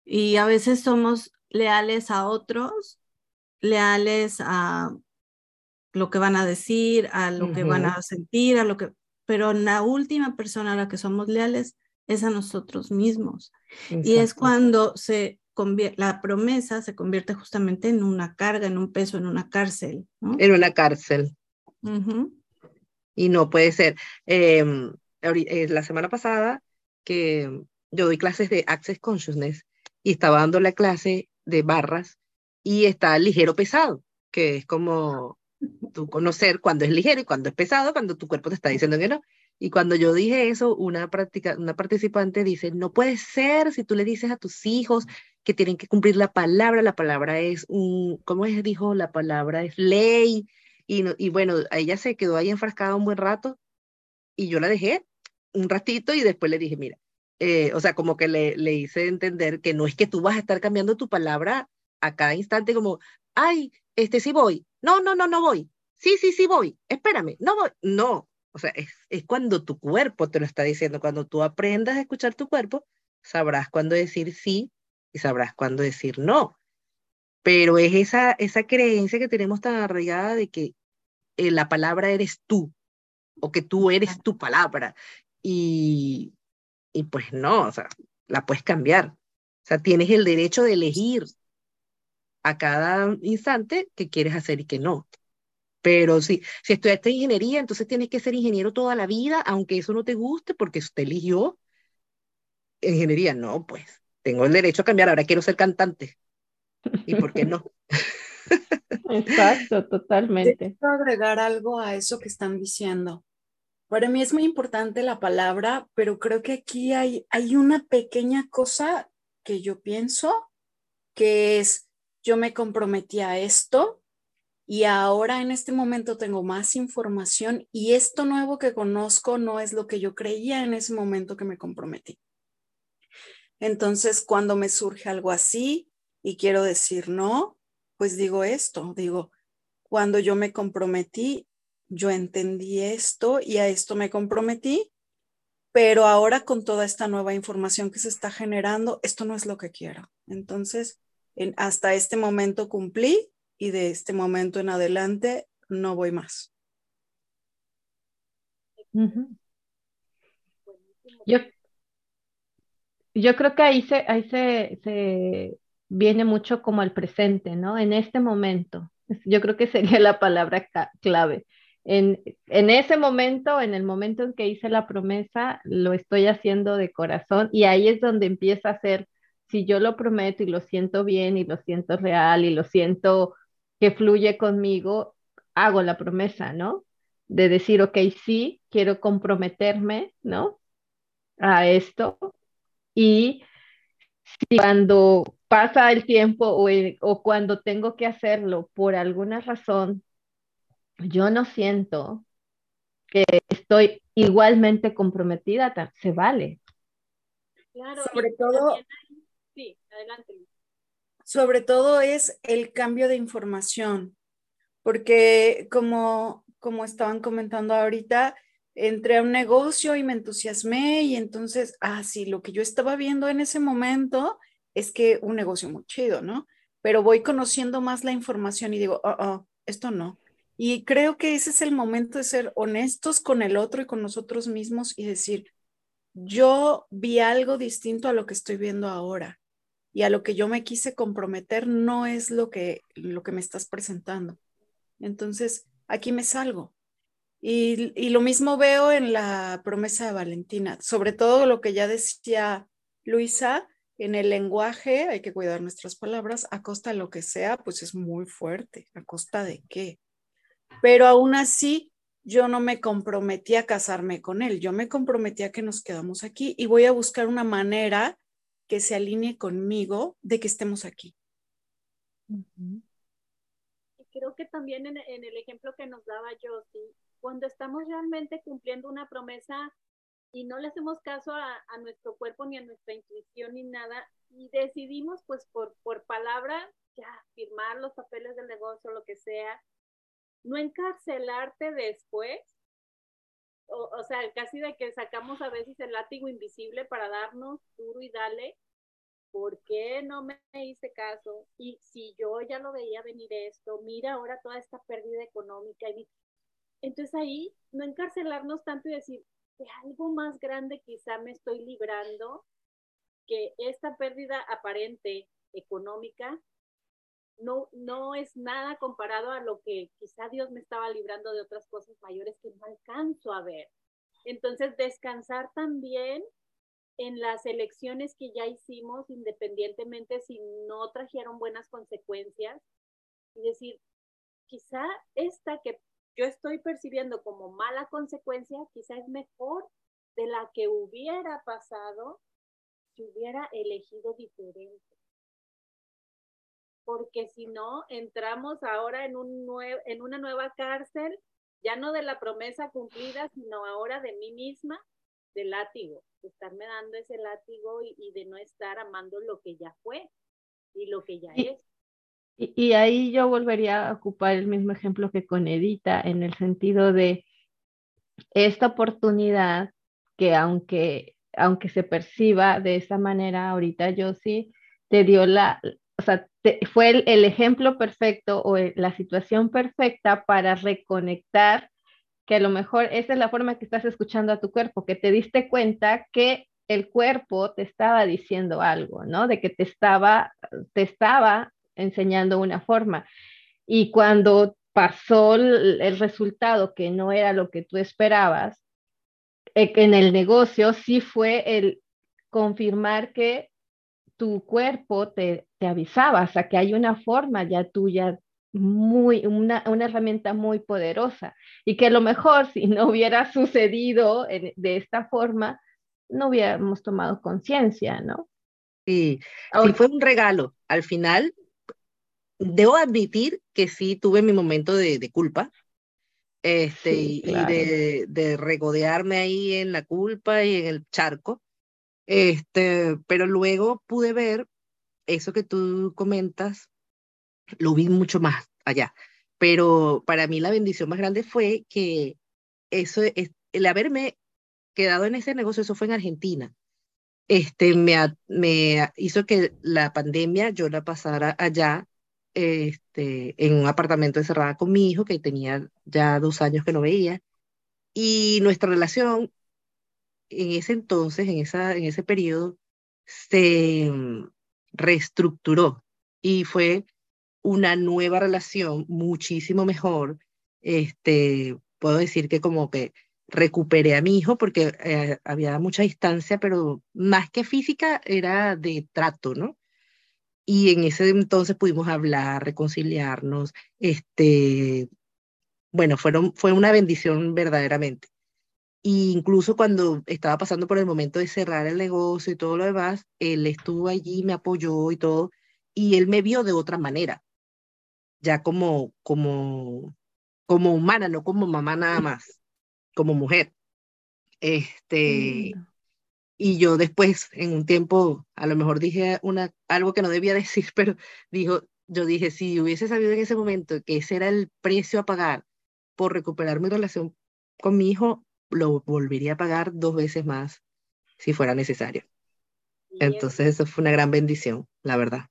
Y a veces somos leales a otros, leales a lo que van a decir, a lo que van a sentir, a lo que, pero la última persona a la que somos leales es a nosotros mismos. Y es cuando se convierte, la promesa se convierte justamente en una carga, en un peso, en una cárcel. En una cárcel. Y no puede ser. Em, eh, la semana pasada que yo doy clases de Access Consciousness y estaba dando la clase de barras y está ligero pesado, que es como tú conocer cuando es ligero y cuando es pesado, cuando tu cuerpo te está diciendo que no. Y cuando yo dije eso, una, práctica, una participante dice, no puede ser si tú le dices a tus hijos que tienen que cumplir la palabra, la palabra es un, ¿cómo es? Dijo, la palabra es ley. Y, y bueno, ella se quedó ahí enfrascada un buen rato y yo la dejé un ratito y después le dije, mira, eh, o sea, como que le, le hice entender que no es que tú vas a estar cambiando tu palabra a cada instante como, ay, este sí voy, no, no, no, no voy, sí, sí, sí voy, espérame, no voy, no, o sea, es, es cuando tu cuerpo te lo está diciendo, cuando tú aprendas a escuchar tu cuerpo, sabrás cuándo decir sí y sabrás cuándo decir no. Pero es esa, esa creencia que tenemos tan arraigada de que eh, la palabra eres tú o que tú eres tu palabra. Y, y pues no, o sea, la puedes cambiar. O sea, tienes el derecho de elegir a cada instante qué quieres hacer y qué no. Pero si, si estudiaste ingeniería, entonces tienes que ser ingeniero toda la vida, aunque eso no te guste, porque usted eligió ingeniería. No, pues tengo el derecho a cambiar. Ahora quiero ser cantante. ¿Y por qué no? *laughs* Exacto, totalmente. Quiero agregar algo a eso que están diciendo. Para mí es muy importante la palabra, pero creo que aquí hay, hay una pequeña cosa que yo pienso, que es, yo me comprometí a esto y ahora en este momento tengo más información y esto nuevo que conozco no es lo que yo creía en ese momento que me comprometí. Entonces, cuando me surge algo así y quiero decir no, pues digo esto, digo, cuando yo me comprometí, yo entendí esto y a esto me comprometí, pero ahora con toda esta nueva información que se está generando, esto no es lo que quiero. Entonces, hasta este momento cumplí y de este momento en adelante no voy más. Yo, yo creo que ahí se, ahí se, viene mucho como el presente, ¿no? En este momento. Yo creo que sería *laughs* la palabra clave en, ese momento, en el momento en que hice la promesa, lo estoy haciendo de corazón y ahí es donde empieza a ser, si yo lo prometo y lo siento bien y lo siento real y lo siento que fluye conmigo, hago la promesa, ¿no? De decir, ok, sí, quiero comprometerme, ¿no? A esto. Y si cuando pasa el tiempo o, o cuando tengo que hacerlo por alguna razón, yo no siento que estoy igualmente comprometida, se vale. Claro, sobre todo, sí, adelante. Sobre todo es el cambio de información, porque como, como estaban comentando ahorita, entré a un negocio y me entusiasmé y entonces, ah, sí, lo que yo estaba viendo en ese momento es que un negocio muy chido, ¿no? Pero voy conociendo más la información y digo, oh, oh, esto no, y creo que ese es el momento de ser honestos con el otro y con nosotros mismos y decir, yo vi algo distinto a lo que estoy viendo ahora. y a lo que yo me quise comprometer no es lo que, lo que me estás presentando. Entonces, aquí me salgo. Y, y lo mismo veo en la promesa de Valentina, sobre todo lo que ya decía Luisa, en el lenguaje hay que cuidar nuestras palabras, a costa de lo que sea, pues es muy fuerte, a costa de qué. Pero aún así, yo no me comprometí a casarme con él, yo me comprometí a que nos quedamos aquí y voy a buscar una manera que se alinee conmigo de que estemos aquí. Y creo que también en, el ejemplo que nos daba Josie, cuando estamos realmente cumpliendo una promesa y no le hacemos caso a, nuestro cuerpo ni a nuestra intuición ni nada, y decidimos pues por, por palabra ya firmar los papeles del negocio, lo que sea, no encarcelarte después, o, sea, casi de que sacamos a veces el látigo invisible para darnos duro y dale, ¿por qué no me hice caso? Y si yo ya lo veía venir esto, mira ahora toda esta pérdida económica. Y, entonces ahí no encarcelarnos tanto y decir, de algo más grande quizá me estoy librando, que esta pérdida aparente económica no, no es nada comparado a lo que quizá Dios me estaba librando de otras cosas mayores que no alcanzo a ver. Entonces, descansar también en las elecciones que ya hicimos, independientemente si no trajeron buenas consecuencias, y decir, quizá esta que yo estoy percibiendo como mala consecuencia, quizá es mejor de la que hubiera pasado si hubiera elegido diferente porque si no, entramos ahora en, un en una nueva cárcel, ya no de la promesa cumplida, sino ahora de mí misma, de látigo, de estarme dando ese látigo y, de no estar amando lo que ya fue y lo que ya es. Y, ahí yo volvería a ocupar el mismo ejemplo que con Edita, en el sentido de esta oportunidad que aunque, aunque se perciba de esa manera ahorita, yo sí te dio la, o sea, fue el, ejemplo perfecto o la situación perfecta para reconectar, que a lo mejor esa es la forma que estás escuchando a tu cuerpo, que te diste cuenta que el cuerpo te estaba diciendo algo, ¿no? De que te estaba, te estaba enseñando una forma. Y cuando pasó el, resultado que no era lo que tú esperabas, eh, en el negocio sí fue el confirmar que tu cuerpo te, te avisaba, o sea, que hay una forma ya tuya muy, una, una, herramienta muy poderosa y que a lo mejor si no hubiera sucedido de esta forma, no hubiéramos tomado conciencia, ¿no? Sí, sí, fue un regalo. Al final, debo admitir que sí tuve mi momento de, de culpa, este, y de, de, regodearme ahí en la culpa y en el charco, este, pero luego pude ver eso que tú comentas, lo vi mucho más allá. Pero para mí la bendición más grande fue que eso, es, el haberme quedado en ese negocio, eso fue en Argentina. Este, me, me hizo que la pandemia yo la pasara allá, este, en un apartamento encerrada con mi hijo, que tenía ya dos años que no veía. Y nuestra relación en ese entonces, en, esa, en ese periodo, se mm, reestructuró y fue una nueva relación muchísimo mejor. Este, puedo decir que como que recuperé a mi hijo porque eh, había mucha distancia, pero más que física era de trato, ¿no? Y en ese entonces pudimos hablar, reconciliarnos, este, bueno, fueron, fue una bendición verdaderamente incluso cuando estaba pasando por el momento de cerrar el negocio y todo lo demás, él estuvo allí, me apoyó y todo, y él me vio de otra manera, ya como, como, como humana, no como mamá nada más, como mujer. Este, y yo después, en un tiempo, a lo mejor dije una, algo que no debía *laughs* decir, pero dijo, yo dije, si hubiese sabido en ese momento que ese era el precio a pagar por recuperar mi relación con mi hijo, lo volvería a pagar dos veces más si fuera necesario. Entonces eso fue una gran bendición, la verdad.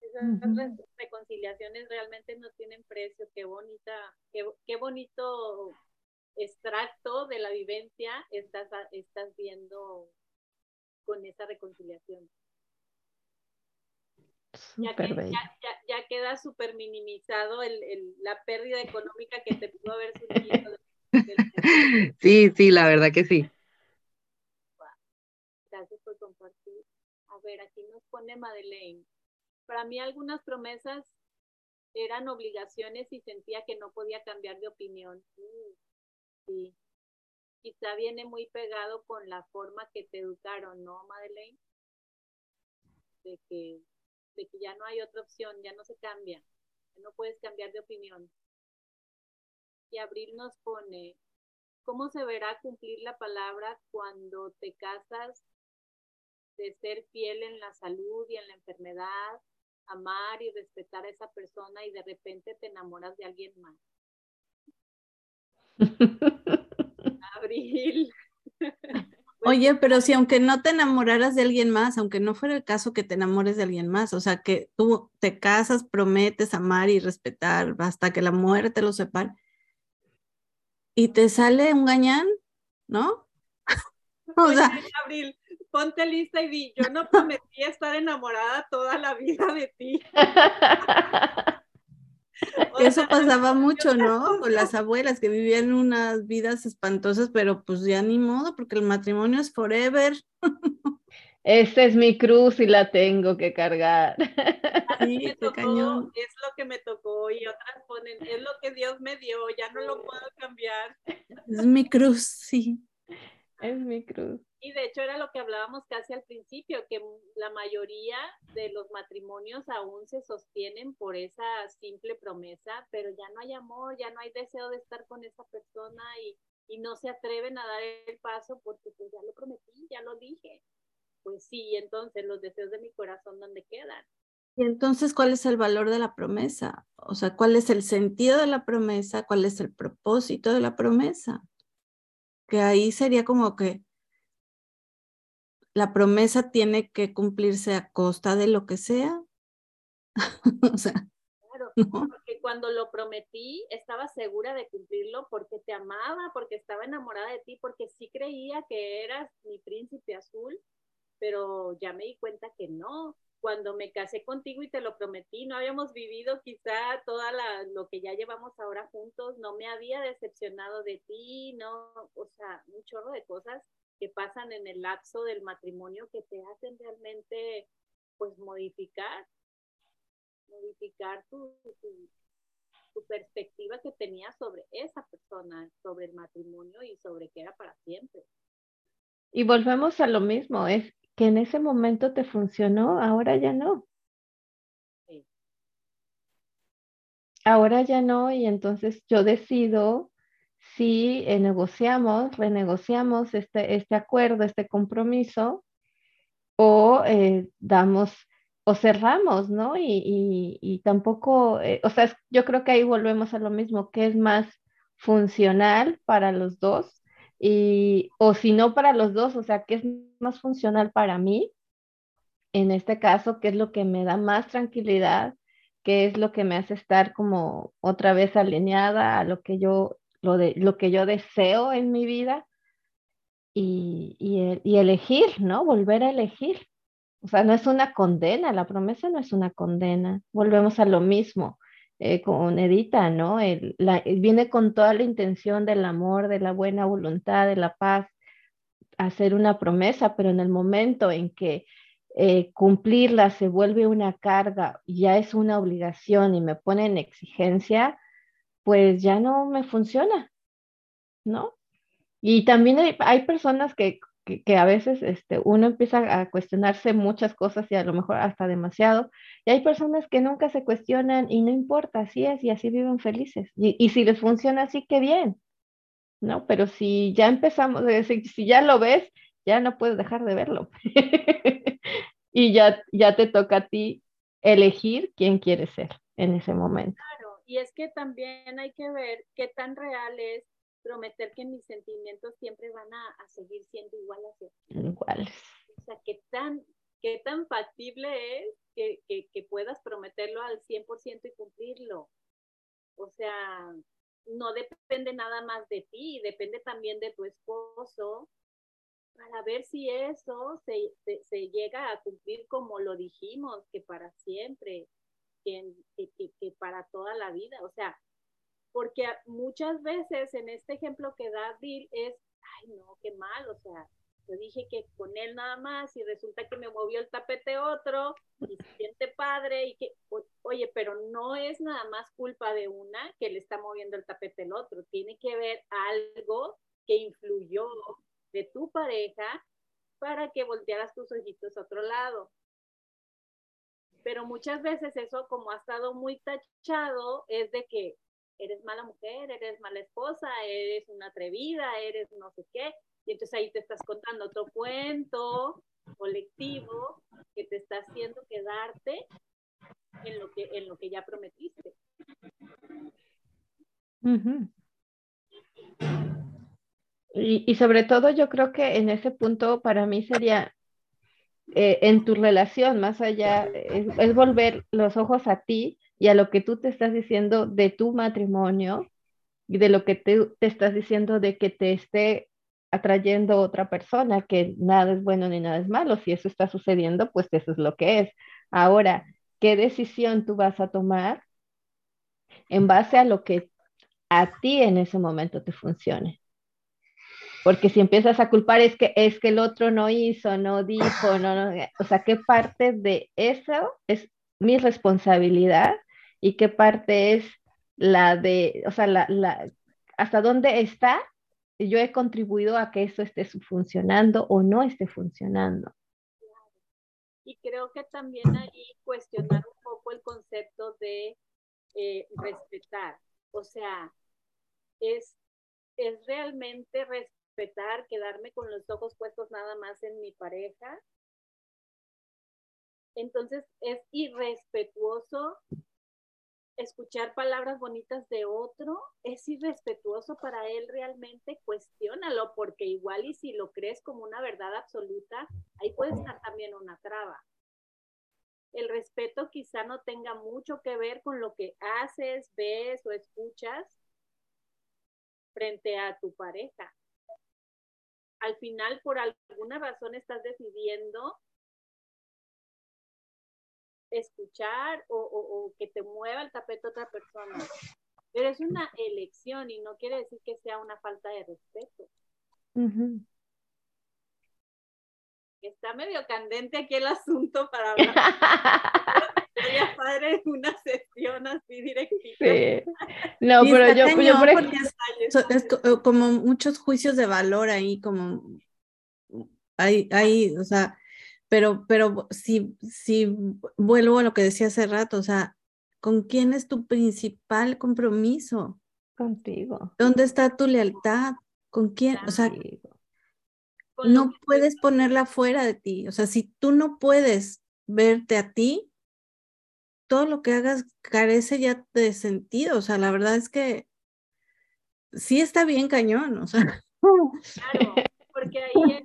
Esas reconciliaciones realmente no tienen precio. Qué bonita, qué, bonito extracto de la vivencia estás, estás viendo con esa reconciliación. ya, ya, queda súper minimizado el, la pérdida económica que te pudo haber surgido. *laughs* sí, sí, la verdad que sí. Gracias por compartir. A ver, aquí nos pone Madeleine. Para mí algunas promesas eran obligaciones y sentía que no podía cambiar de opinión. Mm, sí. Quizá viene muy pegado con la forma que te educaron, ¿no, Madeleine? De que, de que ya no hay otra opción, ya no se cambia, no puedes cambiar de opinión. Y Abril nos pone, ¿cómo se verá cumplir la palabra cuando te casas de ser fiel en la salud y en la enfermedad, amar y respetar a esa persona y de repente te enamoras de alguien más. *laughs* Abril. *laughs* Oye, pero si aunque no te enamoraras de alguien más, aunque no fuera el caso que te enamores de alguien más, o sea, que tú te casas, prometes amar y respetar hasta que la muerte lo separe, y te sale un gañán, ¿no? *laughs* o sea, Abril, ponte lista y di, yo no prometí estar enamorada toda la vida de ti. *laughs* Eso pasaba mucho, ¿no? Con las abuelas que vivían unas vidas espantosas, pero pues ya ni modo, porque el matrimonio es forever. Esta es mi cruz y la tengo que cargar. *laughs* Sí, cañón. Es lo que me tocó y otras ponen, es lo que Dios me dio, ya no lo puedo cambiar. Es mi cruz, sí. Es mi cruz. Y de hecho era lo que hablábamos casi al principio, que la mayoría de los matrimonios aún se sostienen por esa simple promesa, pero ya no hay amor, ya no hay deseo de estar con esa persona y, y no se atreven a dar el paso porque pues ya lo prometí, ya lo dije. Pues sí, entonces los deseos de mi corazón, ¿dónde quedan? Y entonces, ¿cuál es el valor de la promesa? O sea, ¿cuál es el sentido de la promesa? ¿Cuál es el propósito de la promesa? Que ahí sería como que la promesa tiene que cumplirse a costa de lo que sea. *laughs* o sea, claro, porque cuando lo prometí estaba segura de cumplirlo porque te amaba, porque estaba enamorada de ti, porque sí creía que eras mi príncipe azul, pero ya me di cuenta que no. Cuando me casé contigo y te lo prometí, no habíamos vivido quizá toda lo que ya llevamos ahora juntos, no me había decepcionado de ti, no, o sea, un chorro de cosas que pasan en el lapso del matrimonio que te hacen realmente pues modificar, modificar tu, tu, perspectiva que tenías sobre esa persona, sobre el matrimonio y sobre que era para siempre. Y volvemos a lo mismo, es que en ese momento te funcionó, ahora ya no. Ahora ya no, y entonces yo decido si eh, negociamos, renegociamos este, este acuerdo, este compromiso, o eh, damos o cerramos, ¿no? Y, y, tampoco, eh, o sea, yo creo que ahí volvemos a lo mismo, que es más funcional para los dos, y, o si no para los dos, o sea, que es más funcional para mí, en este caso, que es lo que me da más tranquilidad, que es lo que me hace estar como otra vez alineada a lo que yo lo, de, lo que yo deseo en mi vida y, y, elegir, ¿no? Volver a elegir. O sea, no es una condena, la promesa no es una condena. Volvemos a lo mismo eh, con Edita, ¿no? viene con toda la intención del amor, de la buena voluntad, de la paz, hacer una promesa, pero en el momento en que eh, cumplirla se vuelve una carga, ya es una obligación y me pone en exigencia, pues ya no me funciona, ¿no? Y también hay, personas que, que, a veces este, uno empieza a cuestionarse muchas cosas y a lo mejor hasta demasiado, y hay personas que nunca se cuestionan y no importa, así es y así viven felices. Y, y si les funciona así, qué bien, ¿no? Pero si ya empezamos, *laughs* decir, si ya lo ves, ya no puedes dejar de verlo. *laughs* y ya, ya te toca a ti elegir quién quieres ser en ese momento. Y es que también hay que ver qué tan real es prometer que mis sentimientos siempre van a, seguir siendo iguales. Iguales. O sea, qué tan, qué tan factible es que, que puedas prometerlo al 100% y cumplirlo. O sea, no depende nada más de ti, depende también de tu esposo, para ver si eso se, se, llega a cumplir como lo dijimos, que para siempre, que, que, que, para toda la vida. O sea, porque muchas veces en este ejemplo que da Bill es, ay no, qué mal, o sea, yo dije que con él nada más y resulta que me movió el tapete otro y se siente padre y que, oye, pero no es nada más culpa de una que le está moviendo el tapete el otro, tiene que ver algo que influyó de tu pareja para que voltearas tus ojitos a otro lado. Pero muchas veces eso, como ha estado muy tachado, es de que mujer, eres mala esposa, eres una atrevida, eres no sé qué. Y entonces ahí te estás contando otro cuento colectivo que te está haciendo quedarte en lo que, en lo que ya prometiste. y, sobre todo yo creo que en ese punto para mí sería eh, en tu relación, más allá, es, volver los ojos a ti y a lo que tú te estás diciendo de tu matrimonio y de lo que te, te estás diciendo de que te esté atrayendo otra persona, que nada es bueno ni nada es malo. Si eso está sucediendo, pues eso es lo que es. Ahora, ¿qué decisión tú vas a tomar en base a lo que a ti en ese momento te funcione? Porque si empiezas a culpar es que es que el otro no hizo, no dijo, no, o sea, ¿qué parte de eso es mi responsabilidad y qué parte es la de, o sea, la, la, hasta dónde está yo he contribuido a que eso esté funcionando o no esté funcionando. Y creo que también ahí cuestionar un poco el concepto de eh, respetar. O sea, es, es realmente respetar, quedarme con los ojos puestos nada más en mi pareja. Entonces es irrespetuoso escuchar palabras bonitas de otro es irrespetuoso para él realmente, cuestiónalo, porque igual y si lo crees como una verdad absoluta, ahí puede estar también una traba. El respeto quizá no tenga mucho que ver con lo que haces, ves o escuchas frente a tu pareja. Al final, por alguna razón, estás decidiendo escuchar o, que te mueva el tapete otra persona. Pero es una elección y no quiere decir que sea una falta de respeto. Está medio candente aquí el asunto para hablar. *laughs* Sería padre una sesión así directita. No, pero yo, es, como muchos juicios de valor ahí, como hay, hay, o sea, pero, pero si, si vuelvo a lo que decía hace rato, o sea, ¿con quién es tu principal compromiso? Contigo. ¿Dónde está tu lealtad? ¿Con quién? O sea, no puedes ponerla fuera de ti. O sea, si tú no puedes verte a ti, todo lo que hagas carece ya de sentido. O sea, la verdad es que sí está bien cañón. O sea. Claro, porque ahí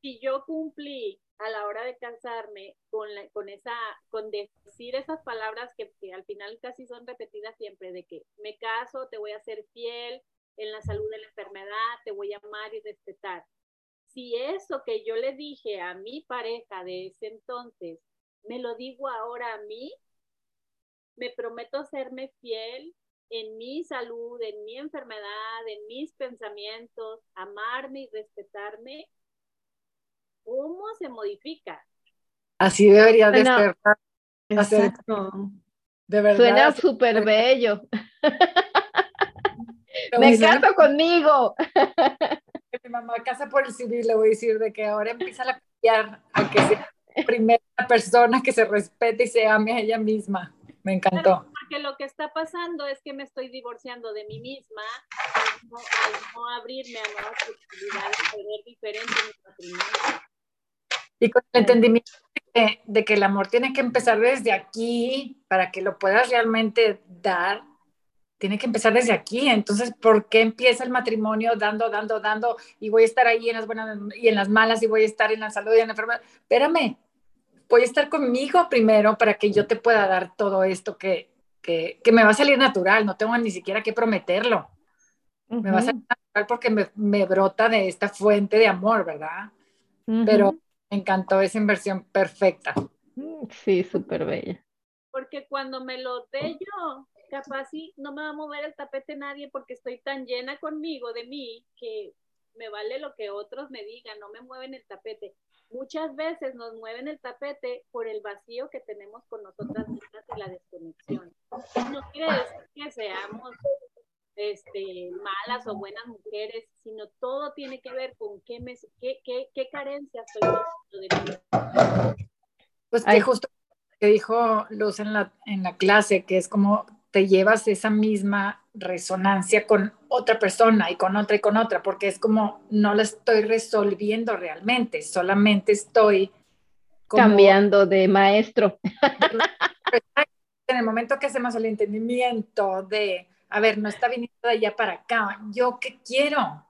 si yo cumplí a la hora de casarme con, con esa, con decir esas palabras que, al final casi son repetidas siempre, de que me caso, te voy a ser fiel en la salud de la enfermedad, te voy a amar y respetar. Si eso que yo le dije a mi pareja de ese entonces, me lo digo ahora a mí, me prometo serme fiel en mi salud, en mi enfermedad, en mis pensamientos, amarme y respetarme, cómo se modifica. Así debería de ser. Exacto. De verdad. Suena súper bello. Me caso conmigo. Mi mamá casa por el civil, le voy a decir de que ahora empieza a cambiar a que sea la primera persona que se respete y se ame a ella misma. Me encantó. porque lo que está pasando es que me estoy divorciando de mí misma al no, abrirme a nuevas posibilidades de ver diferente mi matrimonio. Y con el entendimiento de, que el amor tiene que empezar desde aquí para que lo puedas realmente dar, tiene que empezar desde aquí. Entonces, ¿por qué empieza el matrimonio dando, dando, dando y voy a estar ahí en las buenas y en las malas y voy a estar en la salud y en la enfermedad? Espérame, voy a estar conmigo primero para que yo te pueda dar todo esto que, que, que me va a salir natural, no tengo ni siquiera que prometerlo. Me va a salir natural porque me, me brota de esta fuente de amor, ¿verdad? pero me encantó esa inversión perfecta. Mm, sí, súper bella. Porque cuando me lo dé yo, capaz sí, no me va a mover el tapete nadie porque estoy tan llena conmigo de mí que me vale lo que otros me digan, no me mueven el tapete. Muchas veces nos mueven el tapete por el vacío que tenemos con nosotras mismas y la desconexión. No quiere decir que seamos este, malas o buenas mujeres, sino todo tiene que ver con qué, me, qué, qué, qué carencia estoy de mí. Pues que justo que dijo Luz en la, en la clase, que es como te llevas esa misma resonancia con otra persona y con otra y con otra, porque es como no la estoy resolviendo realmente, solamente estoy cambiando de maestro. *laughs* En el momento que hacemos el entendimiento de a ver, no está viniendo de allá para acá, yo qué quiero,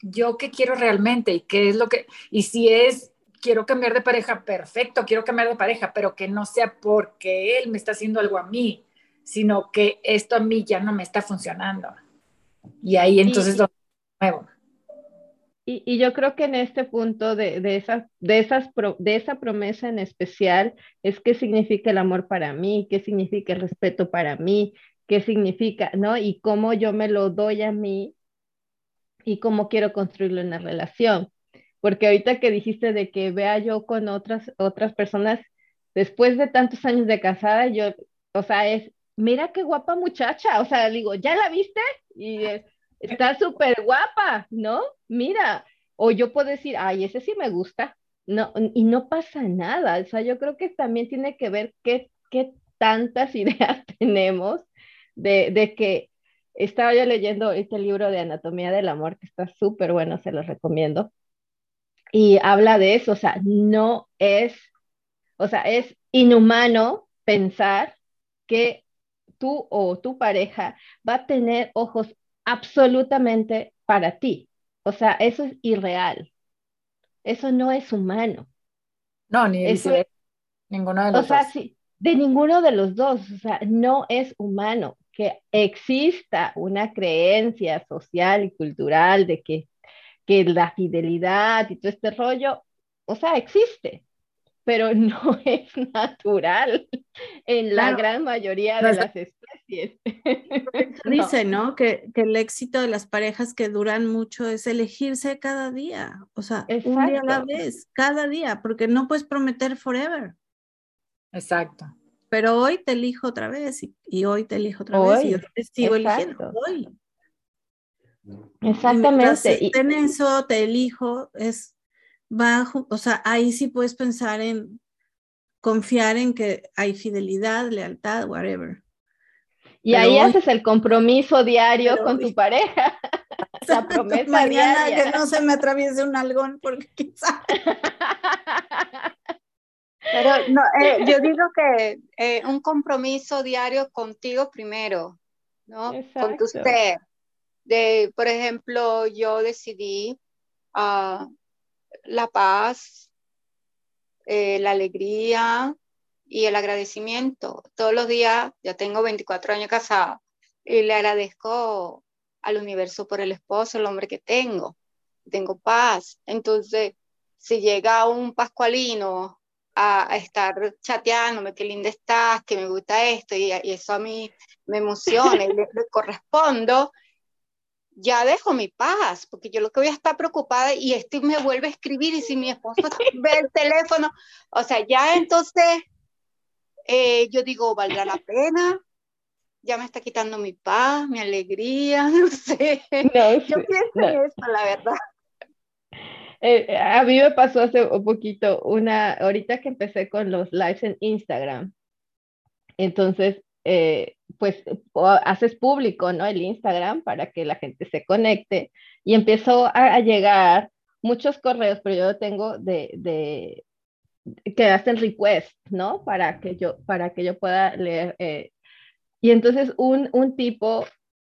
yo qué quiero realmente y qué es lo que, y si es, quiero cambiar de pareja, perfecto, quiero cambiar de pareja, pero que no sea porque él me está haciendo algo a mí, sino que esto a mí ya no me está funcionando. Y ahí entonces lo nuevo. Y, y, yo creo que en este punto de, de, esas, de, esas de esa promesa en especial es qué significa el amor para mí, qué significa el respeto para mí, qué significa, ¿no? Y cómo yo me lo doy a mí y cómo quiero construirlo en la relación. Porque ahorita que dijiste de que vea yo con otras, otras personas, después de tantos años de casada, yo, o sea, es, mira qué guapa muchacha, o sea, digo, ¿ya la viste? Y está súper guapa, ¿no? Mira, o yo puedo decir, ay, ese sí me gusta, no, y no pasa nada, o sea, yo creo que también tiene que ver qué, qué tantas *laughs* ideas tenemos de, que estaba yo leyendo este libro de Anatomía del Amor, que está súper bueno, se lo recomiendo, y habla de eso, o sea, no es, o sea, es inhumano pensar que tú o tu pareja va a tener ojos absolutamente para ti. O sea, eso es irreal. Eso no es humano. No, ni eso, ninguno de los o sea, Sí, de ninguno de los dos. O sea, no es humano que exista una creencia social y cultural de que, que la fidelidad y todo este rollo, o sea, existe, pero *laughs* no es natural en la gran mayoría de las especies. *laughs* Dice, ¿no? Que, que, el éxito de las parejas que duran mucho es elegirse cada día, o sea, un día a la vez, cada día, porque no puedes prometer forever. Exacto pero hoy te elijo otra vez y, hoy te elijo otra vez y yo te sigo eligiendo hoy. Exactamente. Y en eso te elijo, es bajo, o sea, ahí sí puedes pensar en confiar en que hay fidelidad, lealtad, whatever. Y ahí haces el compromiso diario con tu pareja. *laughs* La promesa Mañana que no se me atraviese un algón porque quizá. *laughs* Pero no, eh, yo digo que eh, un compromiso diario contigo primero, ¿no? Con tu ser. De, por ejemplo, yo decidí uh, la paz, eh, la alegría y el agradecimiento. Todos los días, ya tengo 24 años casada, y le agradezco al universo por el esposo, el hombre que tengo. Tengo paz. Entonces, si llega un pascualino a, estar chateándome, qué linda estás, que me gusta esto, y, eso a mí me emociona y le, correspondo, ya dejo mi paz, porque yo lo que voy a estar preocupada y este me vuelve a escribir y si mi esposo ve el teléfono, o sea, ya entonces eh, yo digo, ¿valdrá la pena? Ya me está quitando mi paz, mi alegría, *laughs* no sé. yo pienso en eso, la verdad. Eh, a mí me pasó hace un poquito una, ahorita que empecé con los lives en Instagram, entonces, eh, pues haces público, ¿no? El Instagram para que la gente se conecte y empezó a, llegar muchos correos, pero yo tengo de, de, que hacen request, ¿no? Para que yo, para que yo pueda leer. Eh, y entonces un, un tipo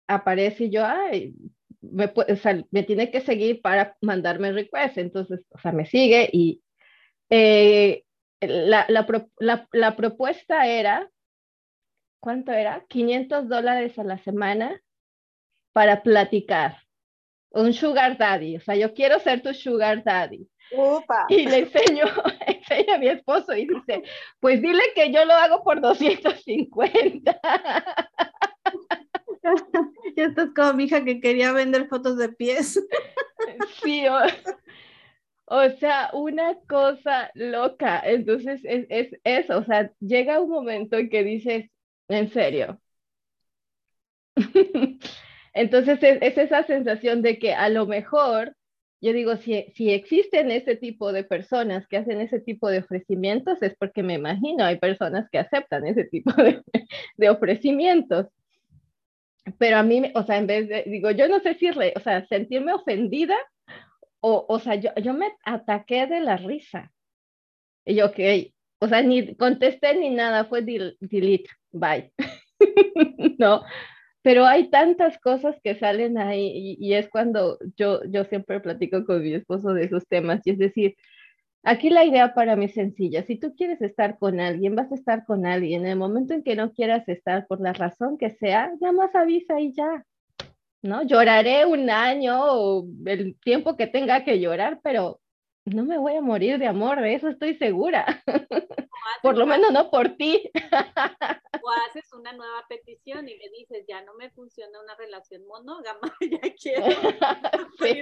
aparece y yo, ay, me, me tiene que seguir para mandarme request, entonces, o sea, me sigue y eh, la, la, la, propuesta era, ¿cuánto era? 500 dólares a la semana para platicar. un sugar daddy, o sea, yo quiero ser tu sugar daddy. Y le enseño, *laughs* enseño a mi esposo y dice, pues dile que yo lo hago por 250. *laughs* Ya estás como mi hija que quería vender fotos de pies. *laughs* Sí, o, sea, una cosa loca. Entonces es, es, eso, o sea, llega un momento en que dices, en serio. *laughs* Entonces es, es, esa sensación de que a lo mejor, yo digo, si, si existen ese tipo de personas que hacen ese tipo de ofrecimientos, es porque me imagino hay personas que aceptan ese tipo de ofrecimientos pero a mí, o sea, en vez de, digo, yo no sé si, o sea, sentirme ofendida o, o sea, yo, yo me ataqué de la risa. Y yo, ok, o sea, ni contesté ni nada, fue delete, bye. *laughs* no, pero hay tantas cosas que salen ahí y, y, es cuando yo, yo siempre platico con mi esposo de esos temas y es decir, Aquí la idea para mí es sencilla. Si tú quieres estar con alguien, vas a estar con alguien. En el momento en que no quieras estar por la razón que sea, ya más avisa y ya. ¿No? Lloraré un año o el tiempo que tenga que llorar, pero no me voy a morir de amor, de eso estoy segura. *laughs* por lo menos no por ti. *laughs* o haces una nueva petición y le dices, ya no me funciona una relación monógama, *laughs* ya quiero. sí.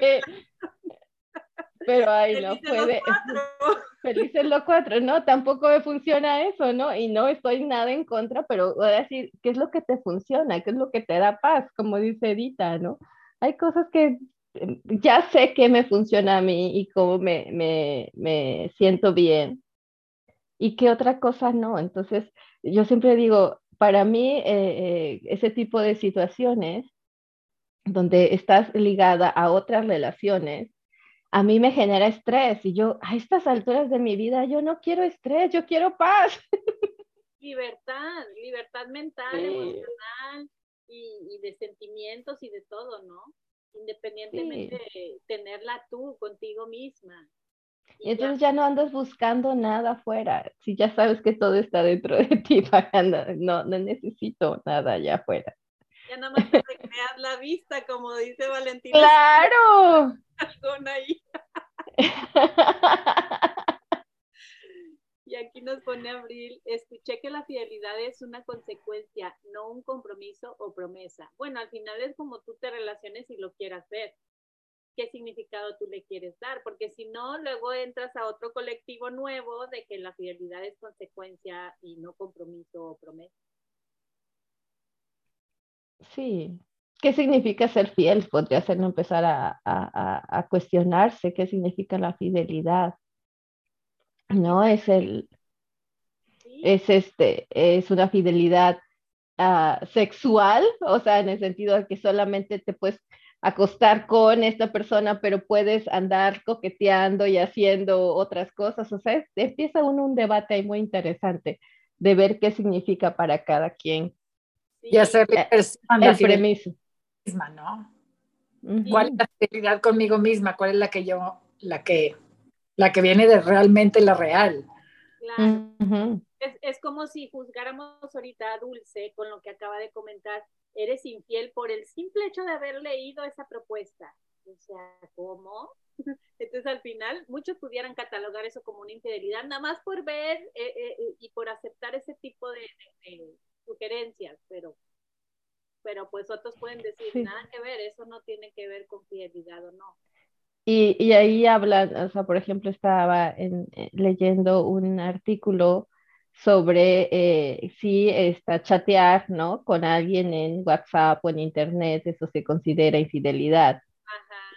Pero ahí no puede. *laughs* Felices los cuatro, no, tampoco me funciona eso, ¿no? Y no estoy nada en contra, pero voy a decir, ¿qué es lo que te funciona? ¿Qué es lo que te da paz? Como dice Edita, ¿no? Hay cosas que em, ya sé que me funciona a mí y cómo me, me, me siento bien. Y qué otra cosa no. Entonces, yo siempre digo, para mí, eh, eh, ese tipo de situaciones donde estás ligada a otras relaciones, a mí me genera estrés y yo a estas alturas de mi vida yo no quiero estrés, yo quiero paz. *laughs* Libertad, libertad mental, emocional y, de sentimientos y de todo, ¿no? Independientemente de tenerla tú contigo misma. Y, entonces ya. no andas buscando nada afuera, si ya sabes que todo está dentro de ti, *laughs* no, no necesito nada allá afuera. Ya nada más *laughs* creas la vista, como dice Valentina. ¡Claro! ahí. y aquí nos pone Abril, escuché que la fidelidad es una consecuencia, no un compromiso o promesa. Bueno, al final es como tú te relaciones y lo quieras ver. ¿Qué significado tú le quieres dar? Porque si no, luego entras a otro colectivo nuevo de que la fidelidad es consecuencia y no compromiso o promesa. Sí, ¿Qué significa ser fiel? Podría hacerlo empezar a, a, a, cuestionarse qué significa la fidelidad. No es el, es este, es una fidelidad uh, sexual, o sea, en el sentido de que solamente te puedes acostar con esta persona, pero puedes andar coqueteando y haciendo otras cosas. O sea, empieza uno un debate ahí muy interesante de ver qué significa para cada quien. Y hacer el, el premiso misma, ¿no? ¿Cuál es la fidelidad conmigo misma? ¿Cuál es la que yo, la que, la que viene de realmente la real? Claro. es, es, como si juzgáramos ahorita a Dulce con lo que acaba de comentar. Eres infiel por el simple hecho de haber leído esa propuesta. O sea, ¿cómo? *laughs* Entonces, al final, muchos pudieran catalogar eso como una infidelidad, nada más por ver eh, eh, eh y por aceptar ese tipo de, de, de sugerencias, pero pero pues otros pueden decir, nada que ver, eso no tiene que ver con fidelidad o no. Y, y ahí hablan, o sea, por ejemplo, estaba en, eh, leyendo un artículo sobre eh, si está chatear, ¿no? Con alguien en WhatsApp o en Internet, eso se considera infidelidad.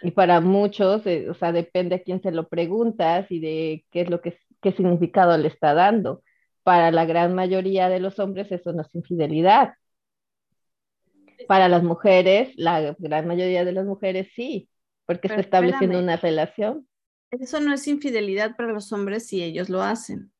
Y para muchos, eh, o sea, depende a quién se lo preguntas y de qué es lo que, qué significado le está dando. Para la gran mayoría de los hombres eso no es infidelidad, para las mujeres, la gran mayoría de las mujeres sí, porque está estableciendo una relación. Eso no es infidelidad para los hombres si ellos lo hacen.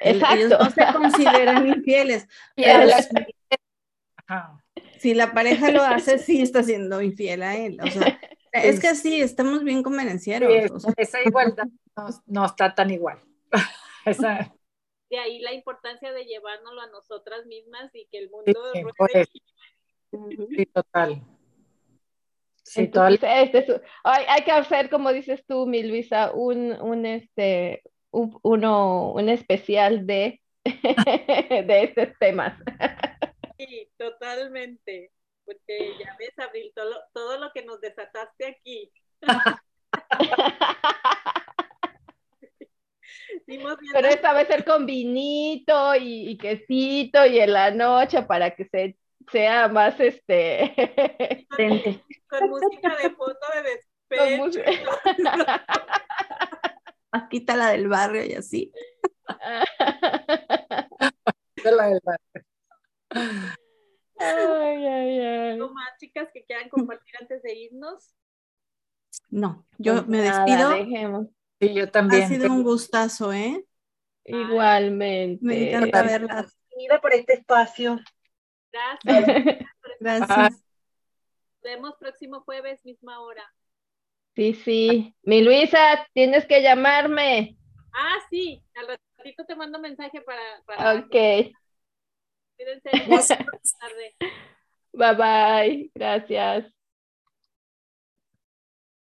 Exacto. Ellos no se consideran infieles. *laughs* si la pareja lo hace, sí está siendo infiel a él. O sea, *laughs* es que sí, estamos bien convenencieros. esa igualdad no, está tan igual. *laughs* De ahí la importancia de llevárnoslo a nosotras mismas y que el mundo Sí, total. Sí, este hay, que hacer, como dices tú, mi Luisa, un, un, este, un, uno, un especial de, *laughs* de estos temas. Sí, totalmente. Porque ya ves, Abril, todo, todo lo que nos desataste aquí. *laughs* Pero esta va a ser con vinito y, quesito y en la noche para que se, sea más este. Con, música de foto de despecho. *laughs* Quita la del barrio y así. la del barrio. Ay, ay, ay. ¿No más chicas que quieran compartir antes de irnos? No, yo pues me despido. Sí, yo también. Ha sido un gustazo, ¿eh? Igualmente. Me encanta verlas. Mira por este espacio. Gracias. *laughs* Gracias. Nos vemos próximo jueves, misma hora. Sí, sí. Mi Luisa, tienes que llamarme. Ah, sí. Al ratito te mando mensaje para. para... Ok. Cuídense. Buenas tardes. *laughs* Bye bye. Gracias.